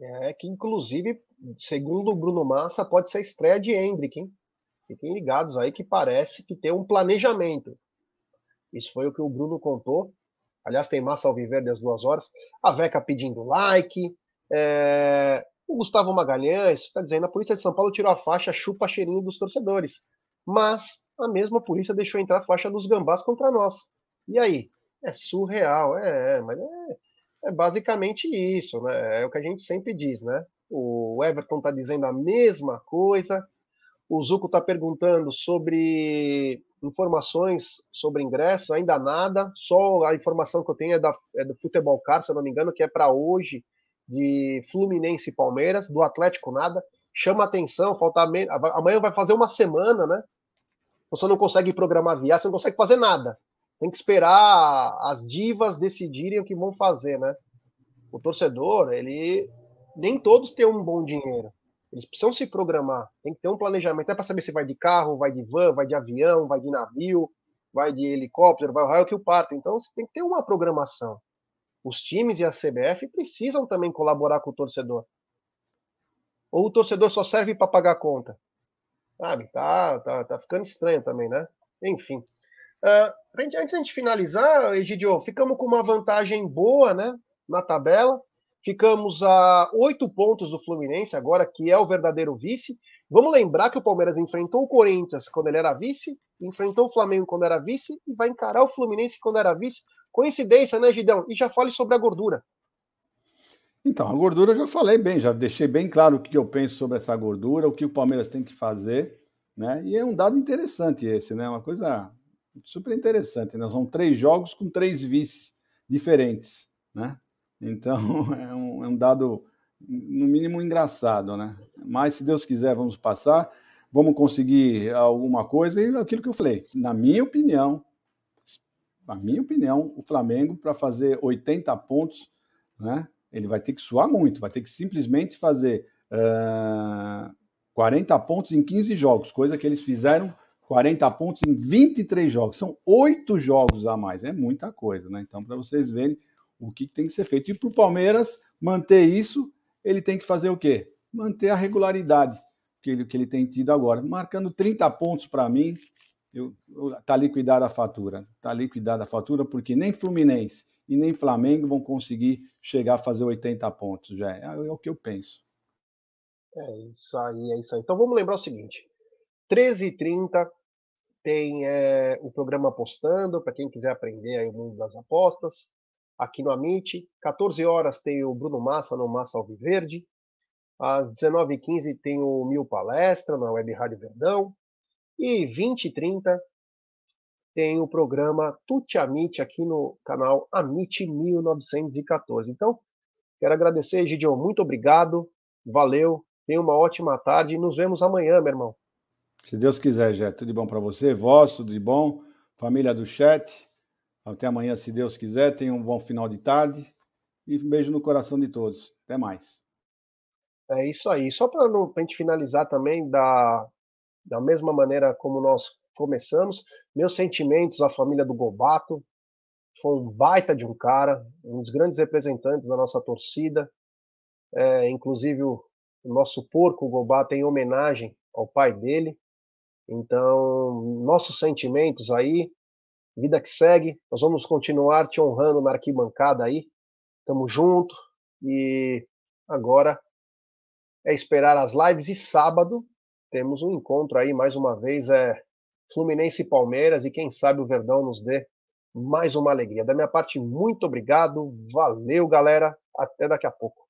É que, inclusive, segundo o Bruno Massa, pode ser estreia de Hendrick, hein? Fiquem ligados aí que parece que tem um planejamento. Isso foi o que o Bruno contou. Aliás, tem Massa Alviverde às duas horas. A Veca pedindo like. É... O Gustavo Magalhães está dizendo a polícia de São Paulo tirou a faixa chupa cheirinho dos torcedores. Mas a mesma polícia deixou entrar a faixa dos gambás contra nós. E aí? É surreal, é, é mas é, é, basicamente isso, né? É o que a gente sempre diz, né? O Everton está dizendo a mesma coisa. O Zuco está perguntando sobre informações sobre ingressos, ainda nada. Só a informação que eu tenho é, da, é do Futebol Car, se eu não me engano, que é para hoje, de Fluminense e Palmeiras, do Atlético nada. Chama atenção, falta amanhã vai fazer uma semana, né? Você não consegue programar viagem, você não consegue fazer nada. Tem que esperar as divas decidirem o que vão fazer, né? O torcedor, ele nem todos têm um bom dinheiro. Eles precisam se programar, tem que ter um planejamento, é para saber se vai de carro, vai de van, vai de avião, vai de navio, vai de helicóptero, vai o raio que o parta. Então você tem que ter uma programação os times e a CBF precisam também colaborar com o torcedor. Ou o torcedor só serve para pagar a conta? Sabe? Tá, tá, tá ficando estranho também, né? Enfim. Uh, antes de a gente finalizar, Egidio, ficamos com uma vantagem boa né, na tabela. Ficamos a oito pontos do Fluminense, agora que é o verdadeiro vice. Vamos lembrar que o Palmeiras enfrentou o Corinthians quando ele era vice, enfrentou o Flamengo quando era vice e vai encarar o Fluminense quando era vice. Coincidência, né, Gidão? E já fale sobre a gordura. Então, a gordura eu já falei bem, já deixei bem claro o que eu penso sobre essa gordura, o que o Palmeiras tem que fazer, né? E é um dado interessante esse, né? Uma coisa super interessante, né? São três jogos com três vices diferentes, né? Então, (laughs) é um, é um dado, no mínimo, engraçado, né? Mas, se Deus quiser, vamos passar. vamos conseguir alguma coisa. E aquilo que eu falei, na minha opinião, na minha opinião, o Flamengo, para fazer 80 pontos, né, ele vai ter que suar muito, vai ter que simplesmente fazer uh, 40 pontos em 15 jogos, coisa que eles fizeram 40 pontos em 23 jogos. São oito jogos a mais, é muita coisa, né? Então, para vocês verem o que tem que ser feito. E para o Palmeiras manter isso, ele tem que fazer o quê? Manter a regularidade que ele, que ele tem tido agora. Marcando 30 pontos para mim, eu, tá liquidada a fatura. Tá liquidada a fatura, porque nem Fluminense e nem Flamengo vão conseguir chegar a fazer 80 pontos. Já é, é o que eu penso. É isso aí, é isso aí. Então vamos lembrar o seguinte: 13h30 tem é, o programa Apostando, para quem quiser aprender aí o mundo das apostas, aqui no Amit. 14 horas tem o Bruno Massa no Massa Alviverde. Às 19h15 tem o Mil Palestra na Web Rádio Verdão. E 20h30 tem o programa Tuti Amit aqui no canal Amit 1914. Então, quero agradecer, Gideon, muito obrigado, valeu, tenha uma ótima tarde e nos vemos amanhã, meu irmão. Se Deus quiser, Jé, tudo de bom para você, vós, tudo de bom, família do chat. Até amanhã, se Deus quiser. Tenha um bom final de tarde e um beijo no coração de todos. Até mais. É isso aí. Só para a gente finalizar também, da, da mesma maneira como nós começamos, meus sentimentos à família do Gobato. Foi um baita de um cara, um dos grandes representantes da nossa torcida. É, inclusive, o, o nosso porco, o Gobato, em homenagem ao pai dele. Então, nossos sentimentos aí, vida que segue, nós vamos continuar te honrando na arquibancada aí. Tamo junto e agora é esperar as lives e sábado temos um encontro aí mais uma vez é Fluminense e Palmeiras e quem sabe o Verdão nos dê mais uma alegria. Da minha parte, muito obrigado. Valeu, galera. Até daqui a pouco.